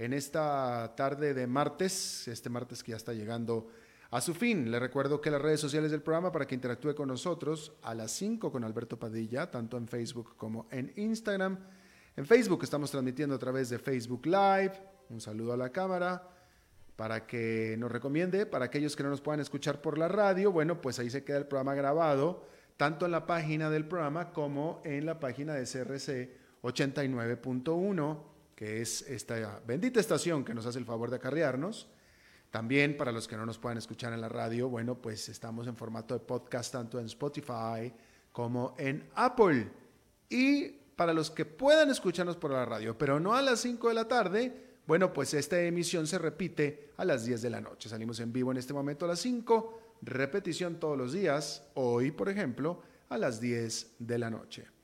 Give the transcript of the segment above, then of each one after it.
en esta tarde de martes, este martes que ya está llegando a su fin. Le recuerdo que las redes sociales del programa para que interactúe con nosotros a las 5 con Alberto Padilla, tanto en Facebook como en Instagram. En Facebook estamos transmitiendo a través de Facebook Live. Un saludo a la cámara para que nos recomiende. Para aquellos que no nos puedan escuchar por la radio, bueno, pues ahí se queda el programa grabado, tanto en la página del programa como en la página de CRC 89.1 que es esta bendita estación que nos hace el favor de acarrearnos. También para los que no nos puedan escuchar en la radio, bueno, pues estamos en formato de podcast tanto en Spotify como en Apple. Y para los que puedan escucharnos por la radio, pero no a las 5 de la tarde, bueno, pues esta emisión se repite a las 10 de la noche. Salimos en vivo en este momento a las 5, repetición todos los días, hoy por ejemplo, a las 10 de la noche.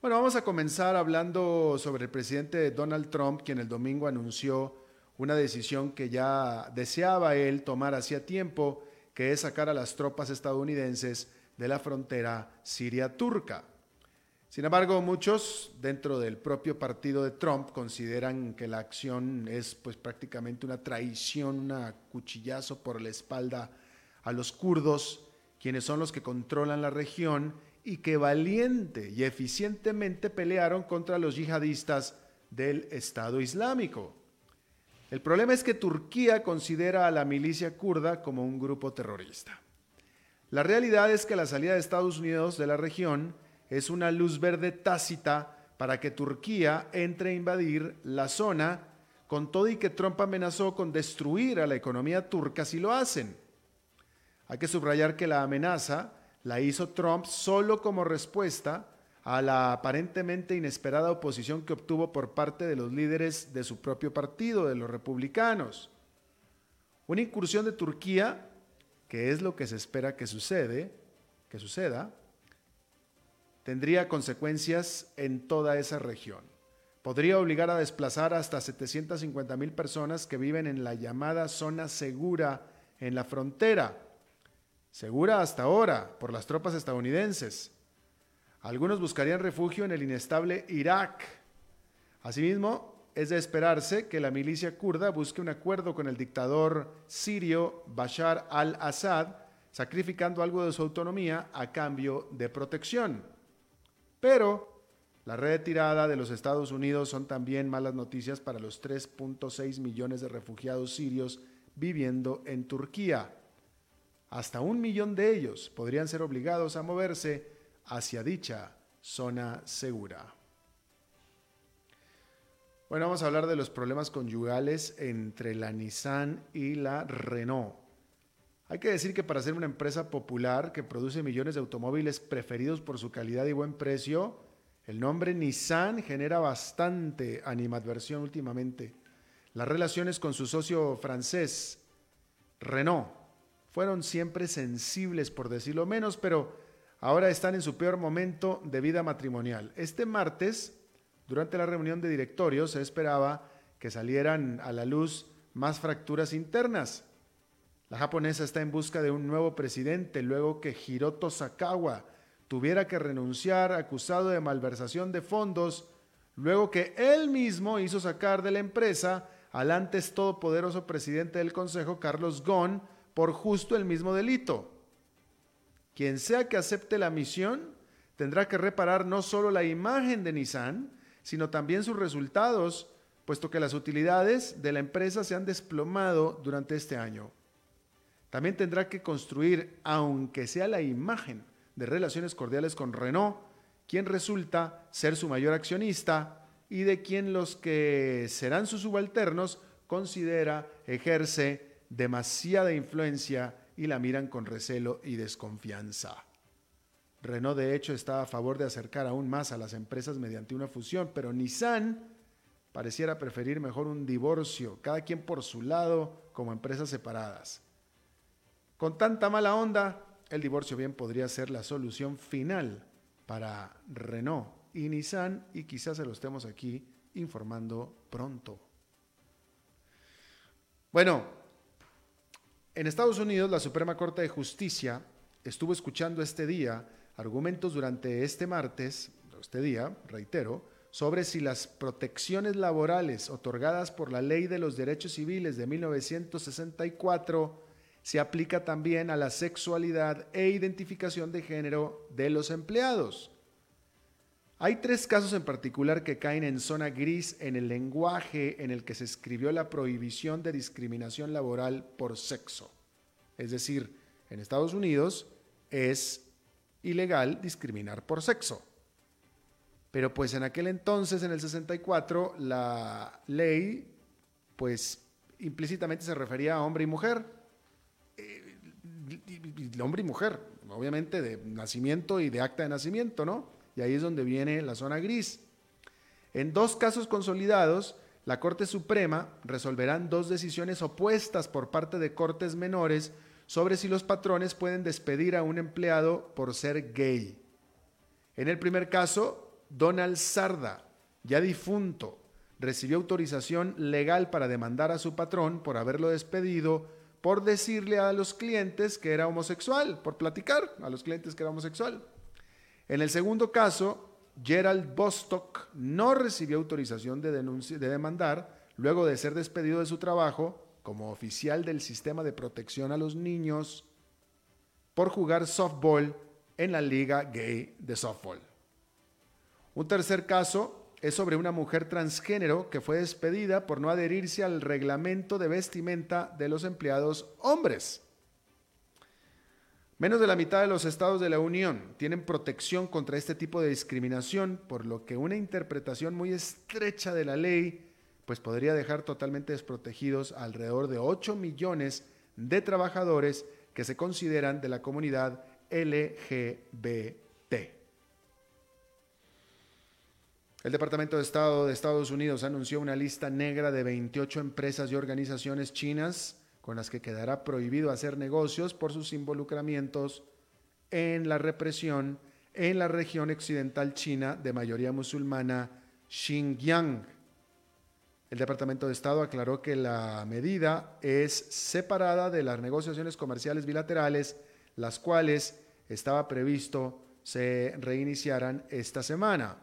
Bueno, vamos a comenzar hablando sobre el presidente Donald Trump, quien el domingo anunció una decisión que ya deseaba él tomar hacía tiempo, que es sacar a las tropas estadounidenses de la frontera siria-turca. Sin embargo, muchos dentro del propio partido de Trump consideran que la acción es pues prácticamente una traición, un cuchillazo por la espalda a los kurdos, quienes son los que controlan la región y que valiente y eficientemente pelearon contra los yihadistas del Estado Islámico. El problema es que Turquía considera a la milicia kurda como un grupo terrorista. La realidad es que la salida de Estados Unidos de la región es una luz verde tácita para que Turquía entre a invadir la zona, con todo y que Trump amenazó con destruir a la economía turca si lo hacen. Hay que subrayar que la amenaza la hizo Trump solo como respuesta a la aparentemente inesperada oposición que obtuvo por parte de los líderes de su propio partido, de los republicanos. Una incursión de Turquía, que es lo que se espera que suceda, tendría consecuencias en toda esa región. Podría obligar a desplazar hasta 750 mil personas que viven en la llamada zona segura en la frontera segura hasta ahora por las tropas estadounidenses. Algunos buscarían refugio en el inestable Irak. Asimismo, es de esperarse que la milicia kurda busque un acuerdo con el dictador sirio Bashar al-Assad, sacrificando algo de su autonomía a cambio de protección. Pero la retirada de los Estados Unidos son también malas noticias para los 3.6 millones de refugiados sirios viviendo en Turquía. Hasta un millón de ellos podrían ser obligados a moverse hacia dicha zona segura. Bueno, vamos a hablar de los problemas conyugales entre la Nissan y la Renault. Hay que decir que para ser una empresa popular que produce millones de automóviles preferidos por su calidad y buen precio, el nombre Nissan genera bastante animadversión últimamente. Las relaciones con su socio francés, Renault, fueron siempre sensibles, por decirlo menos, pero ahora están en su peor momento de vida matrimonial. Este martes, durante la reunión de directorio, se esperaba que salieran a la luz más fracturas internas. La japonesa está en busca de un nuevo presidente luego que Hiroto Sakawa tuviera que renunciar acusado de malversación de fondos, luego que él mismo hizo sacar de la empresa al antes todopoderoso presidente del Consejo, Carlos Ghosn, por justo el mismo delito. Quien sea que acepte la misión tendrá que reparar no solo la imagen de Nissan, sino también sus resultados, puesto que las utilidades de la empresa se han desplomado durante este año. También tendrá que construir, aunque sea la imagen de relaciones cordiales con Renault, quien resulta ser su mayor accionista, y de quien los que serán sus subalternos considera ejerce demasiada influencia y la miran con recelo y desconfianza. Renault de hecho está a favor de acercar aún más a las empresas mediante una fusión, pero Nissan pareciera preferir mejor un divorcio, cada quien por su lado, como empresas separadas. Con tanta mala onda, el divorcio bien podría ser la solución final para Renault y Nissan y quizás se lo estemos aquí informando pronto. Bueno, en Estados Unidos la Suprema Corte de Justicia estuvo escuchando este día argumentos durante este martes, este día, reitero, sobre si las protecciones laborales otorgadas por la Ley de los Derechos Civiles de 1964 se aplica también a la sexualidad e identificación de género de los empleados. Hay tres casos en particular que caen en zona gris en el lenguaje en el que se escribió la prohibición de discriminación laboral por sexo. Es decir, en Estados Unidos es ilegal discriminar por sexo. Pero pues en aquel entonces, en el 64, la ley pues implícitamente se refería a hombre y mujer. Eh, hombre y mujer, obviamente de nacimiento y de acta de nacimiento, ¿no? Y ahí es donde viene la zona gris. En dos casos consolidados, la Corte Suprema resolverán dos decisiones opuestas por parte de cortes menores sobre si los patrones pueden despedir a un empleado por ser gay. En el primer caso, Donald Sarda, ya difunto, recibió autorización legal para demandar a su patrón por haberlo despedido por decirle a los clientes que era homosexual, por platicar a los clientes que era homosexual. En el segundo caso, Gerald Bostock no recibió autorización de, de demandar luego de ser despedido de su trabajo como oficial del sistema de protección a los niños por jugar softball en la liga gay de softball. Un tercer caso es sobre una mujer transgénero que fue despedida por no adherirse al reglamento de vestimenta de los empleados hombres. Menos de la mitad de los estados de la Unión tienen protección contra este tipo de discriminación, por lo que una interpretación muy estrecha de la ley pues podría dejar totalmente desprotegidos alrededor de 8 millones de trabajadores que se consideran de la comunidad LGBT. El Departamento de Estado de Estados Unidos anunció una lista negra de 28 empresas y organizaciones chinas con las que quedará prohibido hacer negocios por sus involucramientos en la represión en la región occidental china de mayoría musulmana Xinjiang. El Departamento de Estado aclaró que la medida es separada de las negociaciones comerciales bilaterales, las cuales estaba previsto se reiniciaran esta semana.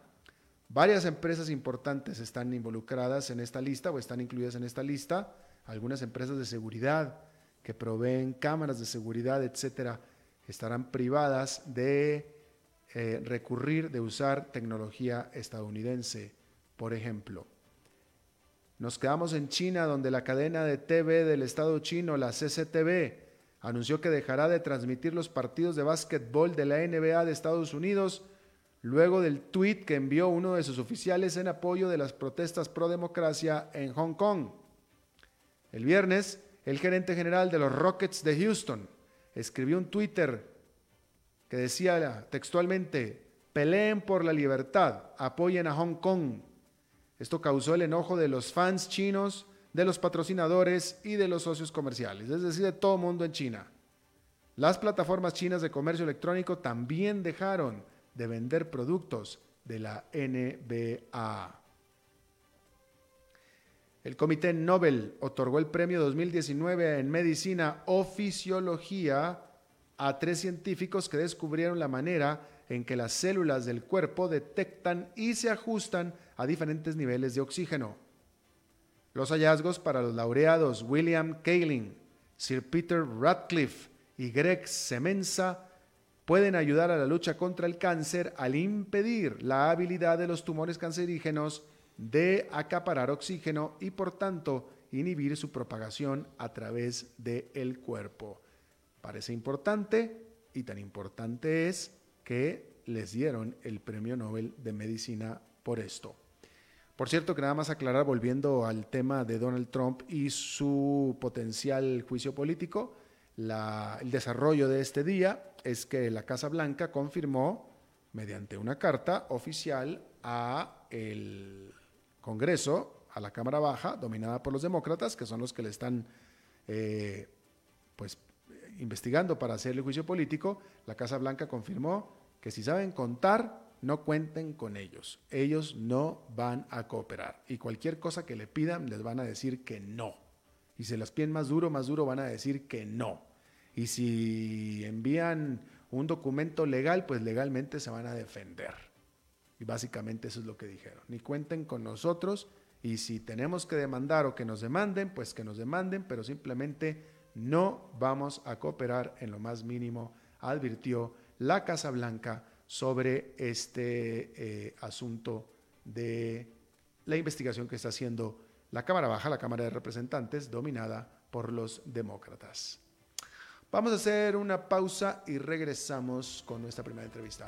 Varias empresas importantes están involucradas en esta lista o están incluidas en esta lista. Algunas empresas de seguridad que proveen cámaras de seguridad, etcétera, estarán privadas de eh, recurrir, de usar tecnología estadounidense, por ejemplo. Nos quedamos en China, donde la cadena de TV del Estado chino, la CCTV, anunció que dejará de transmitir los partidos de básquetbol de la NBA de Estados Unidos luego del tuit que envió uno de sus oficiales en apoyo de las protestas pro democracia en Hong Kong. El viernes, el gerente general de los Rockets de Houston escribió un Twitter que decía textualmente, peleen por la libertad, apoyen a Hong Kong. Esto causó el enojo de los fans chinos, de los patrocinadores y de los socios comerciales, es decir, de todo mundo en China. Las plataformas chinas de comercio electrónico también dejaron de vender productos de la NBA. El Comité Nobel otorgó el premio 2019 en Medicina o Fisiología a tres científicos que descubrieron la manera en que las células del cuerpo detectan y se ajustan a diferentes niveles de oxígeno. Los hallazgos para los laureados William Kaelin, Sir Peter Radcliffe y Greg Semenza pueden ayudar a la lucha contra el cáncer al impedir la habilidad de los tumores cancerígenos de acaparar oxígeno y por tanto inhibir su propagación a través del cuerpo. Parece importante y tan importante es que les dieron el Premio Nobel de Medicina por esto. Por cierto, que nada más aclarar, volviendo al tema de Donald Trump y su potencial juicio político, el desarrollo de este día es que la Casa Blanca confirmó, mediante una carta oficial, a el Congreso, a la Cámara Baja, dominada por los demócratas, que son los que le están eh, pues, investigando para hacer el juicio político, la Casa Blanca confirmó que si saben contar, no cuenten con ellos. Ellos no van a cooperar. Y cualquier cosa que le pidan, les van a decir que no. Y si las piden más duro, más duro, van a decir que no. Y si envían un documento legal, pues legalmente se van a defender. Básicamente eso es lo que dijeron. Ni cuenten con nosotros. Y si tenemos que demandar o que nos demanden, pues que nos demanden, pero simplemente no vamos a cooperar en lo más mínimo, advirtió la Casa Blanca sobre este eh, asunto de la investigación que está haciendo la Cámara Baja, la Cámara de Representantes, dominada por los demócratas. Vamos a hacer una pausa y regresamos con nuestra primera entrevista.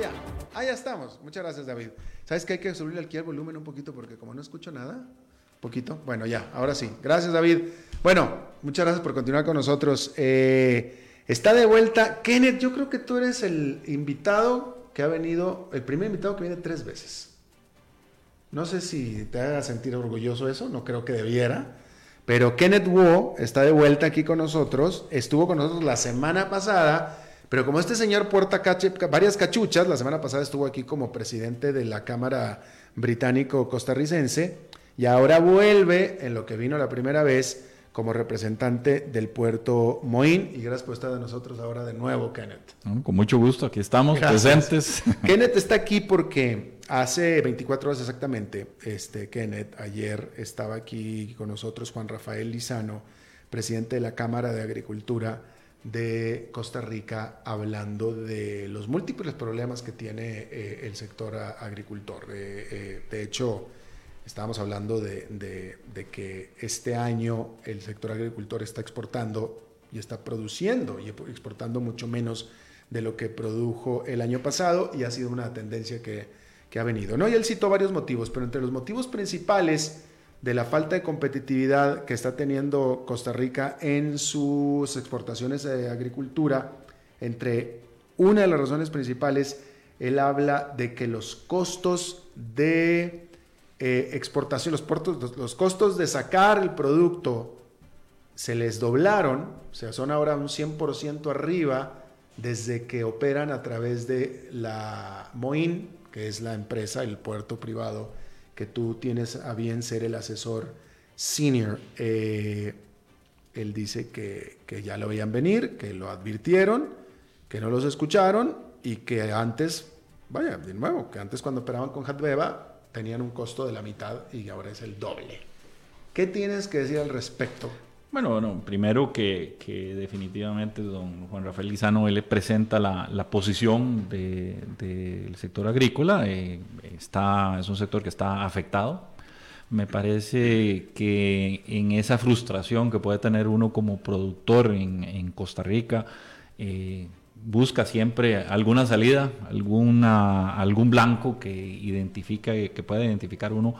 Ya estamos. Muchas gracias, David. ¿Sabes que hay que subirle aquí el volumen un poquito? Porque como no escucho nada, poquito. Bueno, ya, ahora sí. Gracias, David. Bueno, muchas gracias por continuar con nosotros. Eh, está de vuelta Kenneth. Yo creo que tú eres el invitado que ha venido, el primer invitado que viene tres veces. No sé si te haga sentir orgulloso eso, no creo que debiera. Pero Kenneth Wu está de vuelta aquí con nosotros. Estuvo con nosotros la semana pasada pero como este señor porta varias cachuchas, la semana pasada estuvo aquí como presidente de la Cámara Británico-Costarricense y ahora vuelve en lo que vino la primera vez como representante del puerto Moín. Y gracias por estar de nosotros ahora de nuevo, Kenneth. con mucho gusto, aquí estamos presentes. Kenneth está aquí porque hace 24 horas exactamente, este, Kenneth, ayer estaba aquí con nosotros Juan Rafael Lizano, presidente de la Cámara de Agricultura de Costa Rica hablando de los múltiples problemas que tiene eh, el sector agricultor. Eh, eh, de hecho, estábamos hablando de, que este año el sector agricultor está exportando y está produciendo y exportando mucho menos de lo que produjo el año pasado y ha sido una tendencia que, que ha venido. ¿no? Y él citó varios motivos, pero entre los motivos principales de la falta de competitividad que está teniendo Costa Rica en sus exportaciones de agricultura, entre una de las razones principales, él habla de que los costos de eh, exportación, los, costos de sacar el producto se les doblaron, o sea, son ahora un 100% arriba desde que operan a través de la MOIN, que es la empresa, el puerto privado que tú tienes a bien ser el asesor senior. Eh, él dice que, ya lo veían venir, que lo advirtieron, que no los escucharon y que antes vaya, de nuevo, que antes cuando operaban con Hadbeba tenían un costo de la mitad y ahora es el doble. ¿Qué tienes que decir al respecto? Bueno, bueno primero que, definitivamente don Juan Rafael Lizano, él presenta la, posición del de, sector agrícola, eh, está, es un sector que está afectado. Me parece que en esa frustración que puede tener uno como productor en, en Costa Rica, eh, busca siempre alguna salida, alguna, algún blanco que identifica, que pueda identificar uno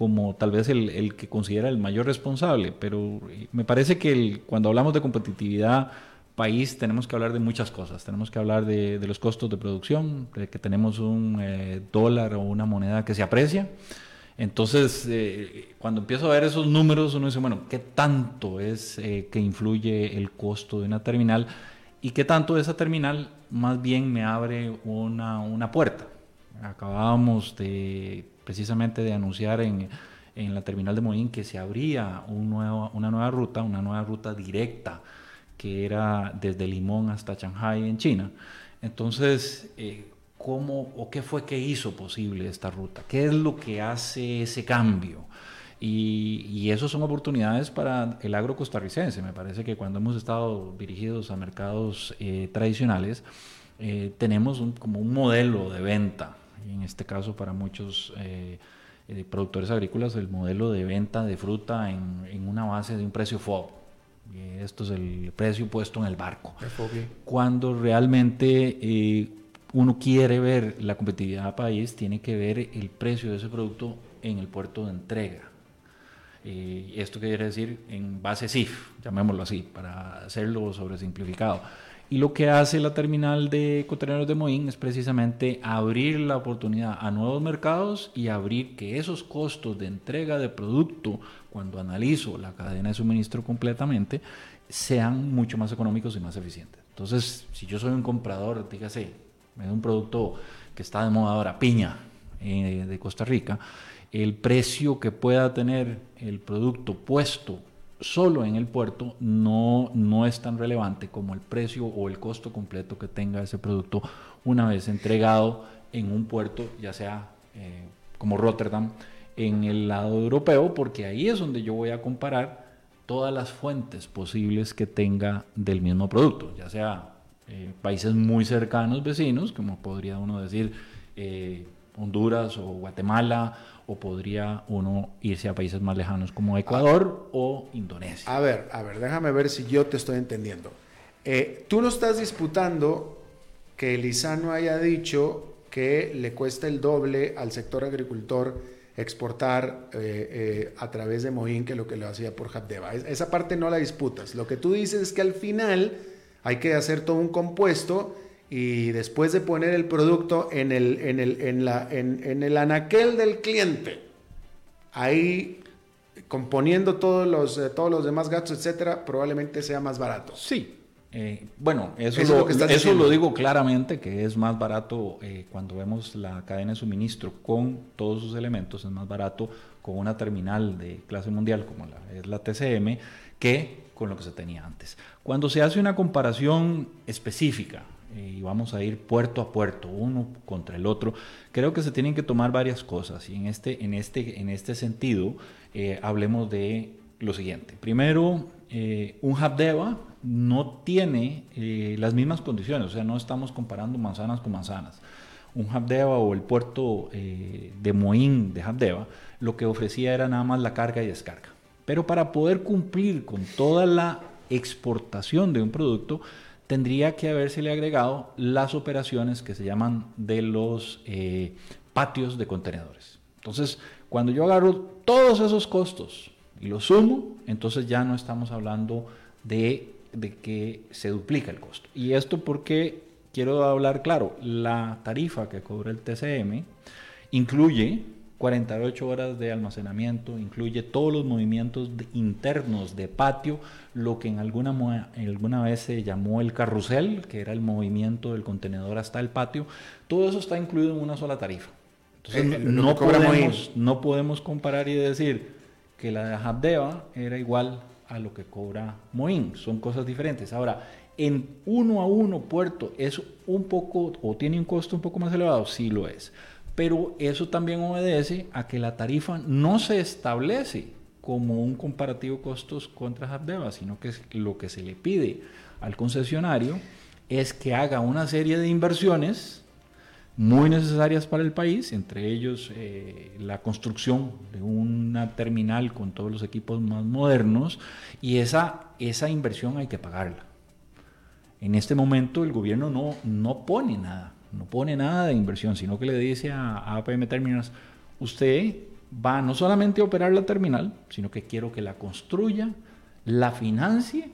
como tal vez el, que considera el mayor responsable, pero me parece que cuando hablamos de competitividad país tenemos que hablar de muchas cosas, tenemos que hablar de, los costos de producción, de que tenemos un eh, dólar o una moneda que se aprecia. Entonces, eh, cuando empiezo a ver esos números, uno dice, bueno, ¿qué tanto es eh, que influye el costo de una terminal? ¿Y qué tanto esa terminal más bien me abre una, una puerta? Acabábamos de precisamente de anunciar en, en la terminal de Moín que se abría un nuevo, una nueva ruta, una nueva ruta directa que era desde Limón hasta Shanghai en China. Entonces, eh, ¿cómo o qué fue que hizo posible esta ruta? ¿Qué es lo que hace ese cambio? Y, y eso son oportunidades para el agro costarricense. Me parece que cuando hemos estado dirigidos a mercados eh, tradicionales, eh, tenemos como un modelo de venta en este caso para muchos eh, eh, productores agrícolas, el modelo de venta de fruta en, en una base de un precio FOB. Esto es el precio puesto en el barco. Cuando realmente eh, uno quiere ver la competitividad país, tiene que ver el precio de ese producto en el puerto de entrega. esto quiere decir en base CIF, llamémoslo así, para hacerlo sobresimplificado. Y lo que hace la terminal de contenedores de Moín es precisamente abrir la oportunidad a nuevos mercados y abrir que esos costos de entrega de producto, cuando analizo la cadena de suministro completamente, sean mucho más económicos y más eficientes. Entonces, si yo soy un comprador, dígase, de un producto que está de moda ahora, piña eh, de Costa Rica, el precio que pueda tener el producto puesto solo en el puerto no, no es tan relevante como el precio o el costo completo que tenga ese producto una vez entregado en un puerto, ya sea eh, como Rotterdam, en el lado europeo, porque ahí es donde yo voy a comparar todas las fuentes posibles que tenga del mismo producto, ya sea eh, países muy cercanos, vecinos, como podría uno decir eh, Honduras o Guatemala o podría uno irse a países más lejanos como Ecuador o Indonesia. A ver, a ver, déjame ver si yo te estoy entendiendo. Eh, tú no estás disputando que Lizano haya dicho que le cuesta el doble al sector agricultor exportar eh, eh, a través de Mojín que lo que lo hacía por Habdeba. Esa parte no la disputas. Lo que tú dices es que al final hay que hacer todo un compuesto y después de poner el producto en el, en el, en la, en, el anaquel del cliente, ahí componiendo todos los, eh, todos los demás gastos, etcétera, probablemente sea más barato. Sí. Eh, bueno, eso, lo, eso lo digo claramente, que es más barato eh, cuando vemos la cadena de suministro con todos sus elementos, es más barato con una terminal de clase mundial como la, es la TCM que con lo que se tenía antes. Cuando se hace una comparación específica, y vamos a ir puerto a puerto, uno contra el otro, creo que se tienen que tomar varias cosas y en este, en este, en este sentido eh, hablemos de lo siguiente. Primero, eh, un Habdeba no tiene las mismas condiciones, o sea, no estamos comparando manzanas con manzanas. Un Habdeba o el puerto de Moín de Habdeba lo que ofrecía era nada más la carga y descarga. Pero para poder cumplir con toda la exportación de un producto, tendría que habérsele agregado las operaciones que se llaman de los eh, patios de contenedores. Entonces, cuando yo agarro todos esos costos y los sumo, entonces ya no estamos hablando de, de que se duplica el costo. Y esto porque quiero hablar claro, la tarifa que cobra el TCM incluye 48 horas de almacenamiento, incluye todos los movimientos internos de patio, lo que en alguna, alguna vez se llamó el carrusel, que era el movimiento del contenedor hasta el patio, todo eso está incluido en una sola tarifa. Entonces, eh, no, podemos, no podemos comparar y decir que la de Habdeba era igual a lo que cobra Moín, son cosas diferentes. Ahora, En uno a uno puerto es un poco o tiene un costo un poco más elevado, sí lo es. Pero eso también obedece a que la tarifa no se establece como un comparativo costos contra Habdeba, sino que lo que se le pide al concesionario es que haga una serie de inversiones muy necesarias para el país, entre ellos eh, la construcción de una terminal con todos los equipos más modernos, y esa, esa inversión hay que pagarla. En este momento el gobierno no, no pone nada, no pone nada de inversión, sino que le dice a, a APM Terminals, usted va no solamente a operar la terminal, sino que quiero que la construya, la financie.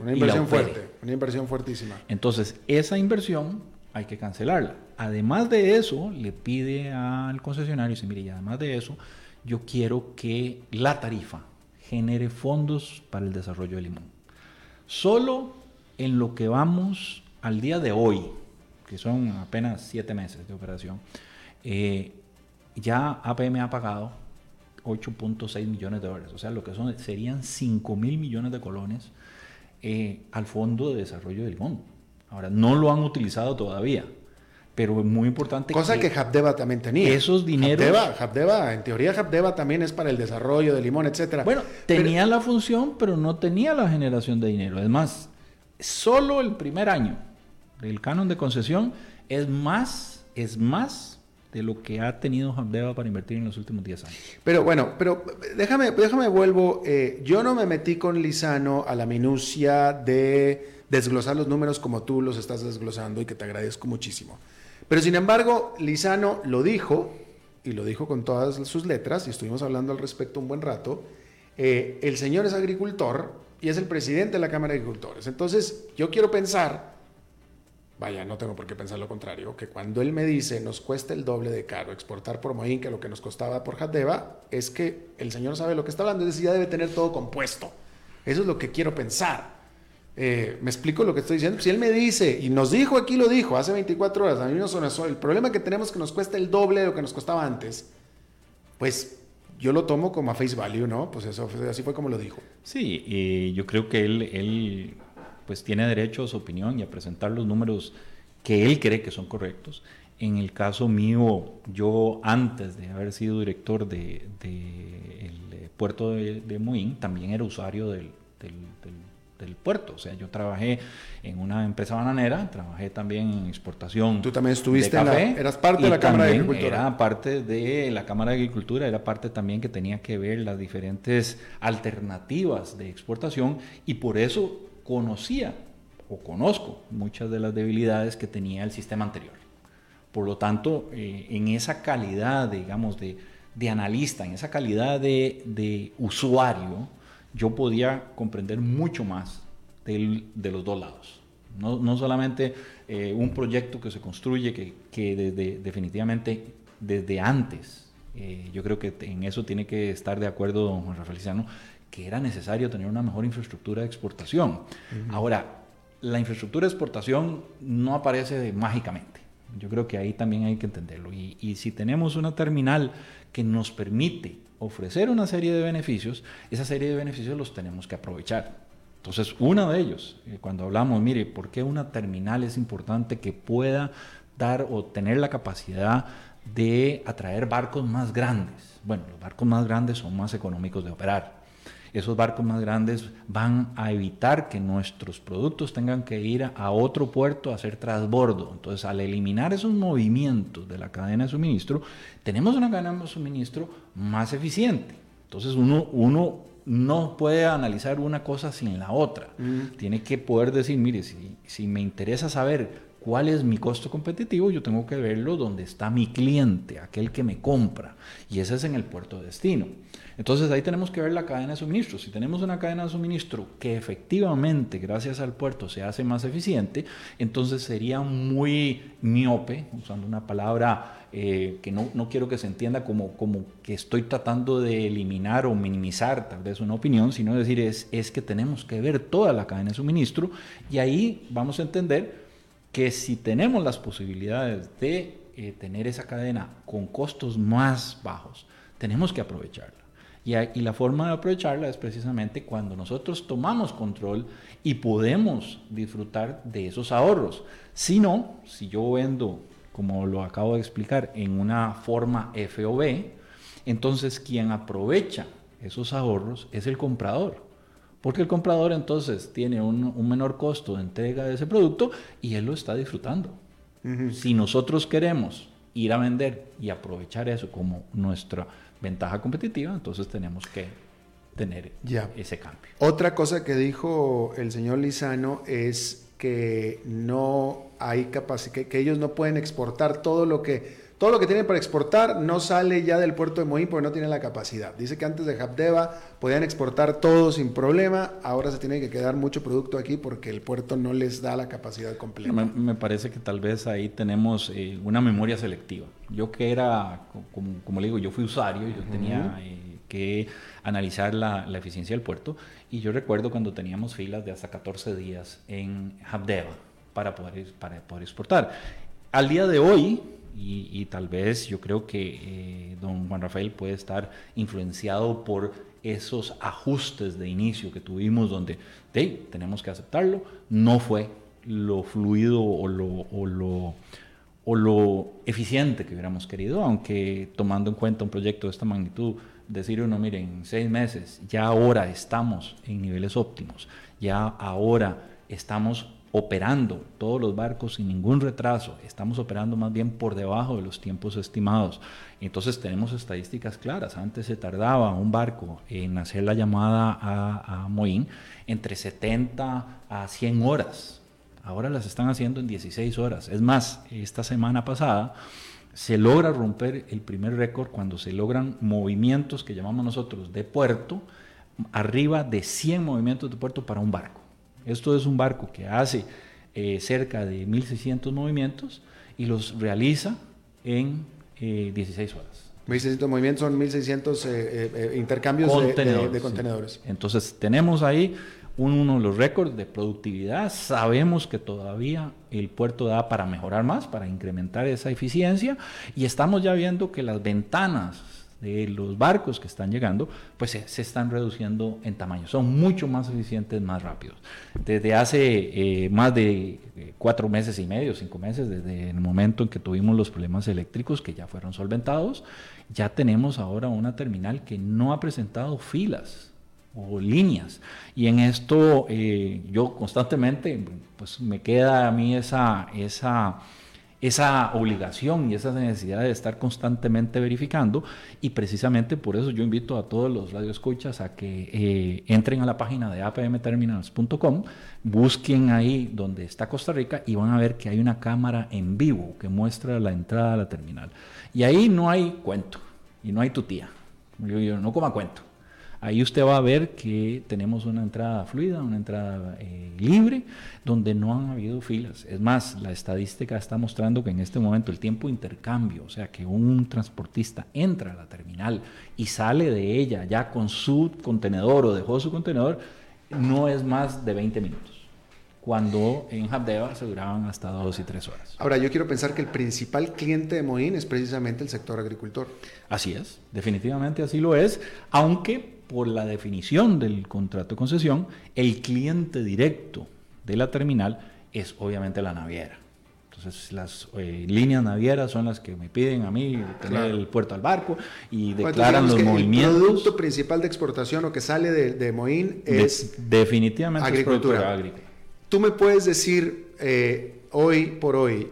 una inversión fuerte, una inversión fuertísima. Entonces, esa inversión hay que cancelarla. Además de eso, le pide al concesionario, dice, mire, y además de eso, yo quiero que la tarifa genere fondos para el desarrollo de Limón. Solo en lo que vamos al día de hoy, que son apenas siete meses de operación, eh, ya APM ha pagado 8.6 millones de dólares, o sea, lo que son serían 5 mil millones de colones eh, al Fondo de Desarrollo de Limón. Ahora, no lo han utilizado todavía, pero es muy importante. Cosa que, Habdeba también tenía. Esos dineros. Habdeba, en teoría Habdeba también es para el desarrollo de limón, etcétera. Bueno, tenía la función, pero no tenía la generación de dinero. Es más, solo el primer año del canon de concesión es más, es más de lo que ha tenido Habdeba para invertir en los últimos 10 años. Pero bueno, pero déjame, déjame vuelvo. Eh, yo no me metí con Lisano a la minucia de desglosar los números como tú los estás desglosando y que te agradezco muchísimo. Pero sin embargo, Lisano lo dijo, y lo dijo con todas sus letras, y estuvimos hablando al respecto un buen rato, eh, el señor es agricultor y es el presidente de la Cámara de Agricultores. Entonces, yo quiero pensar, vaya, no tengo por qué pensar lo contrario, que cuando él me dice nos cuesta el doble de caro exportar por Moín que lo que nos costaba por Jadeva, es que el señor sabe lo que está hablando, es decir, ya debe tener todo compuesto. Eso es lo que quiero pensar. Eh, me explico lo que estoy diciendo. Si él me dice, y nos dijo aquí, lo dijo, hace 24 horas, a mí no suena El problema que tenemos que nos cuesta el doble de lo que nos costaba antes. Pues yo lo tomo como a face value, ¿no? Pues eso, así fue como lo dijo. Sí, y yo creo que él pues tiene derecho a su opinión y a presentar los números que él cree que son correctos. En el caso mío, yo antes de haber sido director de, el puerto de, de también era usuario del del puerto. O sea, yo trabajé en una empresa bananera, trabajé también en exportación. Tú también estuviste en la, eras parte de la Cámara de Agricultura. Era parte de la Cámara de Agricultura, era parte también que tenía que ver las diferentes alternativas de exportación y por eso conocía o conozco muchas de las debilidades que tenía el sistema anterior. Por lo tanto, eh, en esa calidad, digamos, de, de analista, en esa calidad de, de usuario, yo podía comprender mucho más de los dos lados. No, no solamente eh, un proyecto que se construye que, que desde, definitivamente desde antes, eh, yo creo que en eso tiene que estar de acuerdo don Juan Rafael que era necesario tener una mejor infraestructura de exportación. Ahora, la infraestructura de exportación no aparece mágicamente. Yo creo que ahí también hay que entenderlo. Y, y si tenemos una terminal que nos permite ofrecer una serie de beneficios, esa serie de beneficios los tenemos que aprovechar. Entonces, uno de ellos, eh, cuando hablamos, mire, ¿por qué una terminal es importante que pueda dar o tener la capacidad de atraer barcos más grandes? Bueno, los barcos más grandes son más económicos de operar esos barcos más grandes van a evitar que nuestros productos tengan que ir a otro puerto a hacer transbordo. Entonces, al eliminar esos movimientos de la cadena de suministro, tenemos una cadena de suministro más eficiente. Entonces, uno, uno no puede analizar una cosa sin la otra. Mm. Tiene que poder decir, mire, si, si me interesa saber cuál es mi costo competitivo, yo tengo que verlo donde está mi cliente, aquel que me compra, y ese es en el puerto de destino. Entonces ahí tenemos que ver la cadena de suministro. Si tenemos una cadena de suministro que efectivamente, gracias al puerto, se hace más eficiente, entonces sería muy miope, usando una palabra eh, que no, no, quiero que se entienda como, como que estoy tratando de eliminar o minimizar tal vez una opinión, sino decir es, es que tenemos que ver toda la cadena de suministro y ahí vamos a entender que si tenemos las posibilidades de eh, tener esa cadena con costos más bajos, tenemos que aprovecharla. Y, y, la forma de aprovecharla es precisamente cuando nosotros tomamos control y podemos disfrutar de esos ahorros. Si no, si yo vendo, como lo acabo de explicar, en una forma FOB, entonces quien aprovecha esos ahorros es el comprador. Porque el comprador entonces tiene un, menor costo de entrega de ese producto y él lo está disfrutando. Si nosotros queremos ir a vender y aprovechar eso como nuestra ventaja competitiva, entonces tenemos que tener ese cambio. Otra cosa que dijo el señor Lizano es que no hay capacidad, que, ellos no pueden exportar todo lo que todo lo que tienen para exportar no sale ya del puerto de Moín porque no tienen la capacidad. Dice que antes de Habdeba podían exportar todo sin problema, ahora se tiene que quedar mucho producto aquí porque el puerto no les da la capacidad completa. Me, parece que tal vez ahí tenemos eh, una memoria selectiva. Yo que era, como, le digo, yo fui usuario, yo tenía eh, que analizar la, eficiencia del puerto y yo recuerdo cuando teníamos filas de hasta 14 días en Habdeba para poder, para poder exportar. Al día de hoy, y, tal vez yo creo que eh, don Juan Rafael puede estar influenciado por esos ajustes de inicio que tuvimos donde tenemos que aceptarlo, no fue lo fluido o lo, o lo, o lo eficiente que hubiéramos querido, aunque tomando en cuenta un proyecto de esta magnitud, decir uno, miren, seis meses, ya ahora estamos en niveles óptimos, ya ahora estamos operando todos los barcos sin ningún retraso, estamos operando más bien por debajo de los tiempos estimados. Entonces tenemos estadísticas claras. Antes se tardaba un barco en hacer la llamada a, a Moín entre 70 a 100 horas. Ahora las están haciendo en 16 horas. Es más, esta semana pasada se logra romper el primer récord cuando se logran movimientos que llamamos nosotros de puerto, arriba de 100 movimientos de puerto para un barco. Esto es un barco que hace eh, cerca de 1.600 movimientos y los realiza en 16 eh, horas. 1.600 movimientos son 1.600 eh, intercambios de, contenedores. Entonces tenemos ahí uno de los récords de productividad. Sabemos que todavía el puerto da para mejorar más, para incrementar esa eficiencia y estamos ya viendo que las ventanas de los barcos que están llegando, pues se, están reduciendo en tamaño. Son mucho más eficientes, más rápidos. Desde hace eh, más de eh, cuatro meses y medio, cinco meses, desde el momento en que tuvimos los problemas eléctricos que ya fueron solventados, ya tenemos ahora una terminal que no ha presentado filas o líneas. Y en esto eh, yo constantemente, pues me queda a mí esa... esa esa obligación y esa necesidad de estar constantemente verificando y precisamente por eso yo invito a todos los radioescuchas a que eh, entren a la página de apmterminals.com, busquen ahí donde está Costa Rica y van a ver que hay una cámara en vivo que muestra la entrada a la terminal. Y ahí no hay cuento y no hay tutía. Yo, yo no coma cuento. Ahí usted va a ver que tenemos una entrada fluida, una entrada eh, libre, donde no han habido filas. Es más, la estadística está mostrando que en este momento el tiempo de intercambio, o sea, que un transportista entra a la terminal y sale de ella ya con su contenedor o dejó su contenedor, no es más de 20 minutos cuando en Habdeba se duraban hasta dos y tres horas. Ahora, yo quiero pensar que el principal cliente de Moín es precisamente el sector agricultor. Así es, definitivamente así lo es, aunque por la definición del contrato de concesión, el cliente directo de la terminal es obviamente la naviera. Entonces las eh, líneas navieras son las que me piden a mí tener el puerto al barco y declaran los movimientos. El producto principal de exportación o que sale de, de Moín es definitivamente agricultura. agrícola. Tú me puedes decir eh, hoy por hoy,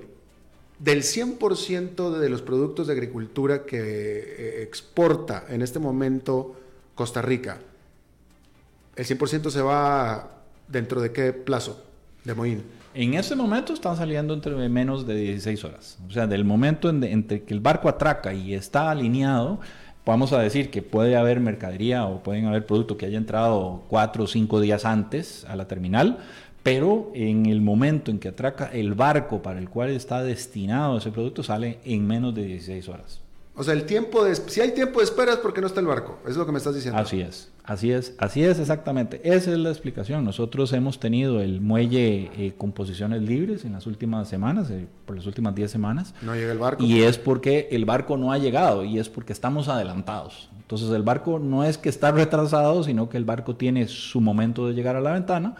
del 100% de los productos de agricultura que eh, exporta en este momento Costa Rica, ¿el 100% se va dentro de qué plazo de Moín? En este momento están saliendo entre menos de 16 horas. O sea, del momento en que el barco atraca y está alineado, vamos a decir que puede haber mercadería o pueden haber productos que haya entrado cuatro o cinco días antes a la terminal, pero en el momento en que atraca el barco para el cual está destinado ese producto sale en menos de 16 horas. O sea, el tiempo de, si hay tiempo de espera es porque no está el barco, es lo que me estás diciendo. Así es, así es, así es exactamente. Esa es la explicación. Nosotros hemos tenido el muelle eh, con posiciones libres en las últimas semanas, eh, por las últimas 10 semanas. No llega el barco. Y es porque el barco no ha llegado y es porque estamos adelantados. Entonces el barco no es que está retrasado, sino que el barco tiene su momento de llegar a la ventana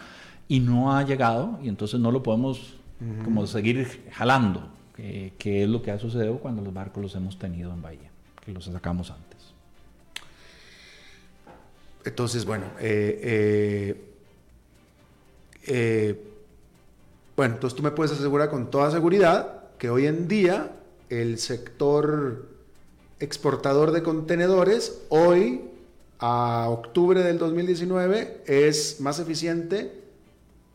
y no ha llegado y entonces no lo podemos como seguir jalando que, es lo que ha sucedido cuando los barcos los hemos tenido en Bahía, que los sacamos antes. Entonces, bueno, eh, eh, eh, bueno, entonces tú me puedes asegurar con toda seguridad que hoy en día el sector exportador de contenedores, hoy a octubre del 2019, es más eficiente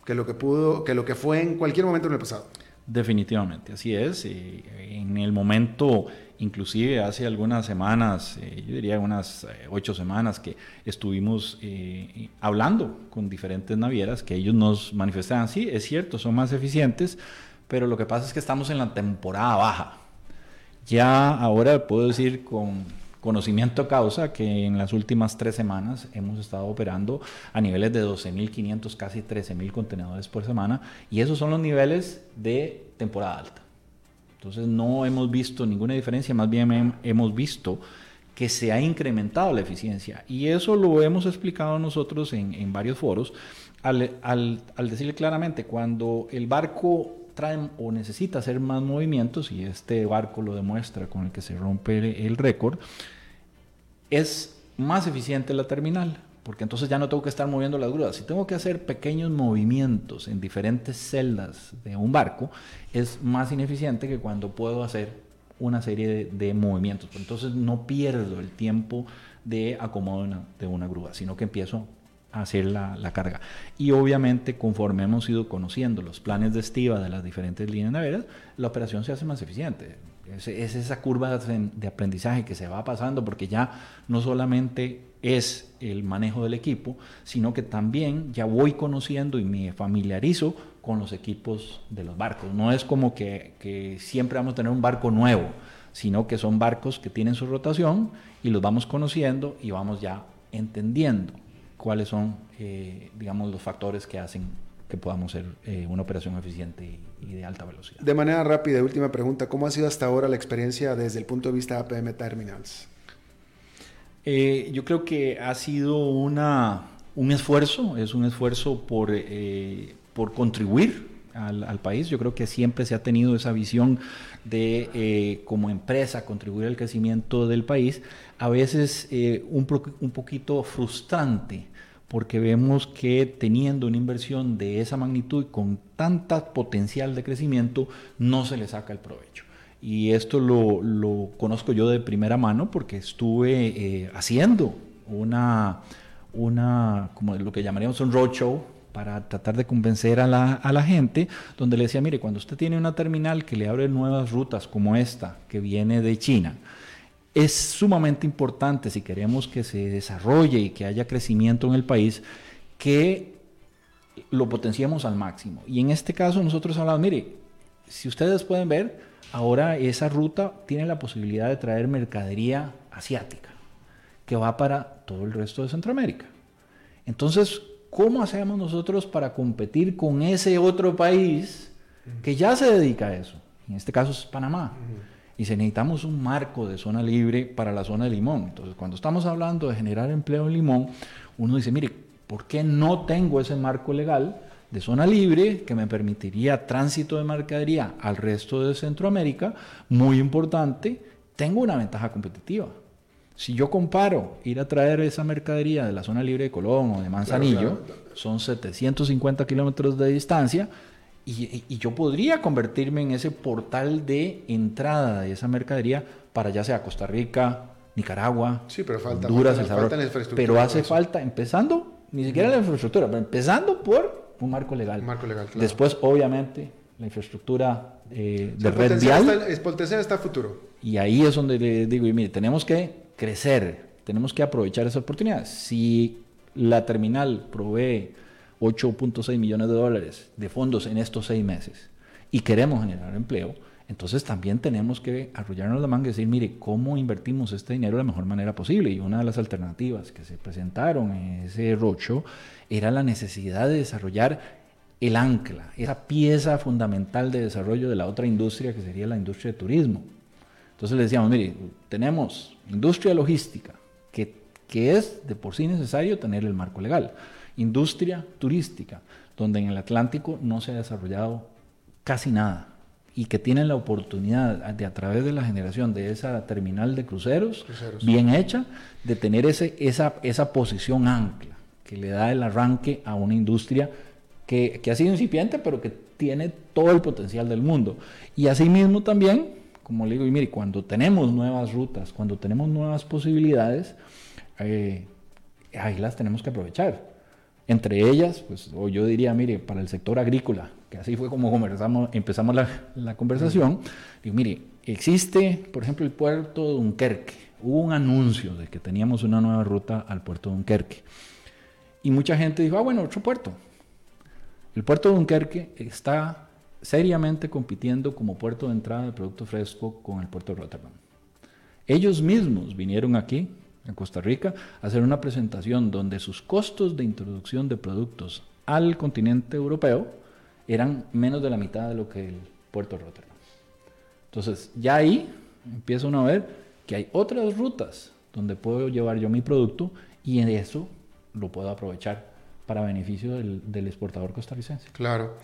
que lo que pudo, que lo que fue en cualquier momento en el pasado. Definitivamente, así es. en el momento, inclusive hace algunas semanas, eh, yo diría unas eh, ocho semanas, que estuvimos eh, hablando con diferentes navieras, que ellos nos manifestaban, sí, es cierto, son más eficientes, pero lo que pasa es que estamos en la temporada baja. Ya ahora puedo decir con Conocimiento causa que en las últimas tres semanas hemos estado operando a niveles de 12.500, casi 13.000 contenedores por semana y esos son los niveles de temporada alta. Entonces no hemos visto ninguna diferencia, más bien hemos visto que se ha incrementado la eficiencia y eso lo hemos explicado nosotros en, varios foros al, al decirle claramente cuando el barco trae o necesita hacer más movimientos y este barco lo demuestra con el que se rompe el récord, es más eficiente la terminal, porque entonces ya no tengo que estar moviendo las grúas. Si tengo que hacer pequeños movimientos en diferentes celdas de un barco, es más ineficiente que cuando puedo hacer una serie de, movimientos. Entonces no pierdo el tiempo de acomodo de una, grúa, sino que empiezo a hacer la, carga. Y obviamente, conforme hemos ido conociendo los planes de estiva de las diferentes líneas navieras, la operación se hace más eficiente. Es, esa curva de aprendizaje que se va pasando porque ya no solamente es el manejo del equipo, sino que también ya voy conociendo y me familiarizo con los equipos de los barcos. No es como que, siempre vamos a tener un barco nuevo, sino que son barcos que tienen su rotación y los vamos conociendo y vamos ya entendiendo cuáles son, eh, digamos, los factores que hacen que podamos ser eh, una operación eficiente y, de alta velocidad. De manera rápida, última pregunta, ¿cómo ha sido hasta ahora la experiencia desde el punto de vista de APM Terminals? Eh, yo creo que ha sido una, un esfuerzo, es un esfuerzo por, eh, por contribuir al, al, país. Yo creo que siempre se ha tenido esa visión de, como empresa, contribuir al crecimiento del país. A veces un, un poquito frustrante porque vemos que teniendo una inversión de esa magnitud con tanta potencial de crecimiento, no se le saca el provecho. Y esto lo, conozco yo de primera mano porque estuve eh, haciendo una, una, como lo que llamaríamos un roadshow para tratar de convencer a la, a la, gente, donde le decía, mire, cuando usted tiene una terminal que le abre nuevas rutas como esta, que viene de China, es sumamente importante si queremos que se desarrolle y que haya crecimiento en el país, que lo potenciemos al máximo. Y en este caso nosotros hablamos, mire, si ustedes pueden ver, ahora esa ruta tiene la posibilidad de traer mercadería asiática, que va para todo el resto de Centroamérica. Entonces, ¿cómo hacemos nosotros para competir con ese otro país que ya se dedica a eso? En este caso es Panamá y se necesitamos un marco de zona libre para la zona de Limón. Entonces, cuando estamos hablando de generar empleo en Limón, uno dice, mire, ¿por qué no tengo ese marco legal de zona libre que me permitiría tránsito de mercadería al resto de Centroamérica? Muy importante, tengo una ventaja competitiva. Si yo comparo ir a traer esa mercadería de la zona libre de Colón o de Manzanillo, son 750 kilómetros de distancia, y, yo podría convertirme en ese portal de entrada de esa mercadería para ya sea Costa Rica, Nicaragua, sí, pero falta, Honduras, El Salvador. pero hace falta, empezando, ni siquiera la infraestructura, pero empezando por un marco legal. marco legal Después, obviamente, la infraestructura eh, de red vial. potencial está futuro. Y ahí es donde le digo, y mire, tenemos que crecer, tenemos que aprovechar esa oportunidad. Si la terminal provee 8.6 millones de dólares de fondos en estos seis meses y queremos generar empleo, Entonces también tenemos que arrollarnos la manga y decir, mire, ¿cómo invertimos este dinero de la mejor manera posible? Y una de las alternativas que se presentaron en ese rocho era la necesidad de desarrollar el ancla, esa pieza fundamental de desarrollo de la otra industria que sería la industria de turismo. Entonces le decíamos, mire, tenemos industria logística, que, que es de por sí necesario tener el marco legal. Industria turística, donde en el Atlántico no se ha desarrollado casi nada y que tienen la oportunidad de a través de la generación de esa terminal de cruceros, bien hecha, de tener ese, esa, esa posición ancla que le da el arranque a una industria que, que, ha sido incipiente, pero que tiene todo el potencial del mundo. Y asimismo también, como le digo, y mire, cuando tenemos nuevas rutas, cuando tenemos nuevas posibilidades, eh, ahí las tenemos que aprovechar. Entre ellas, pues, o yo diría, mire, para el sector agrícola, que así fue como conversamos, empezamos la, la conversación, digo, mire, existe, por ejemplo, el puerto de Dunkerque. Hubo un anuncio de que teníamos una nueva ruta al puerto de Dunkerque. Y mucha gente dijo, ah, bueno, otro puerto. El puerto de Dunkerque está seriamente compitiendo como puerto de entrada de producto fresco con el puerto de Rotterdam. Ellos mismos vinieron aquí en Costa Rica, hacer una presentación donde sus costos de introducción de productos al continente europeo eran menos de la mitad de lo que el puerto Rotterdam. Entonces, ya ahí empieza uno a ver que hay otras rutas donde puedo llevar yo mi producto y en eso lo puedo aprovechar para beneficio del, del exportador costarricense. Claro.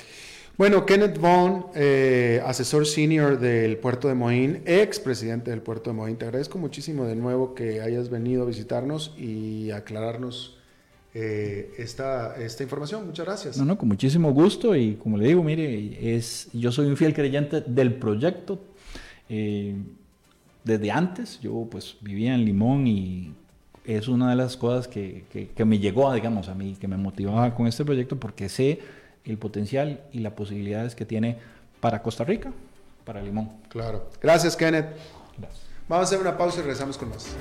Bueno, Kenneth Vaughn, eh, asesor senior del puerto de Moín, ex presidente del puerto de Moín, te agradezco muchísimo de nuevo que hayas venido a visitarnos y aclararnos eh, esta, esta información. Muchas gracias. No, no, con muchísimo gusto y como le digo, mire, es, yo soy un fiel creyente del proyecto. Eh, desde antes, yo pues vivía en Limón y es una de las cosas que, que, que me llegó, digamos, a mí, que me motivaba con este proyecto porque sé el potencial y las posibilidades que tiene para Costa Rica, para Limón. Claro. Gracias, Kenneth. Vamos a hacer una pausa y regresamos con más.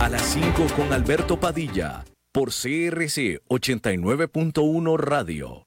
A las 5 con Alberto Padilla, por CRC 89.1 Radio.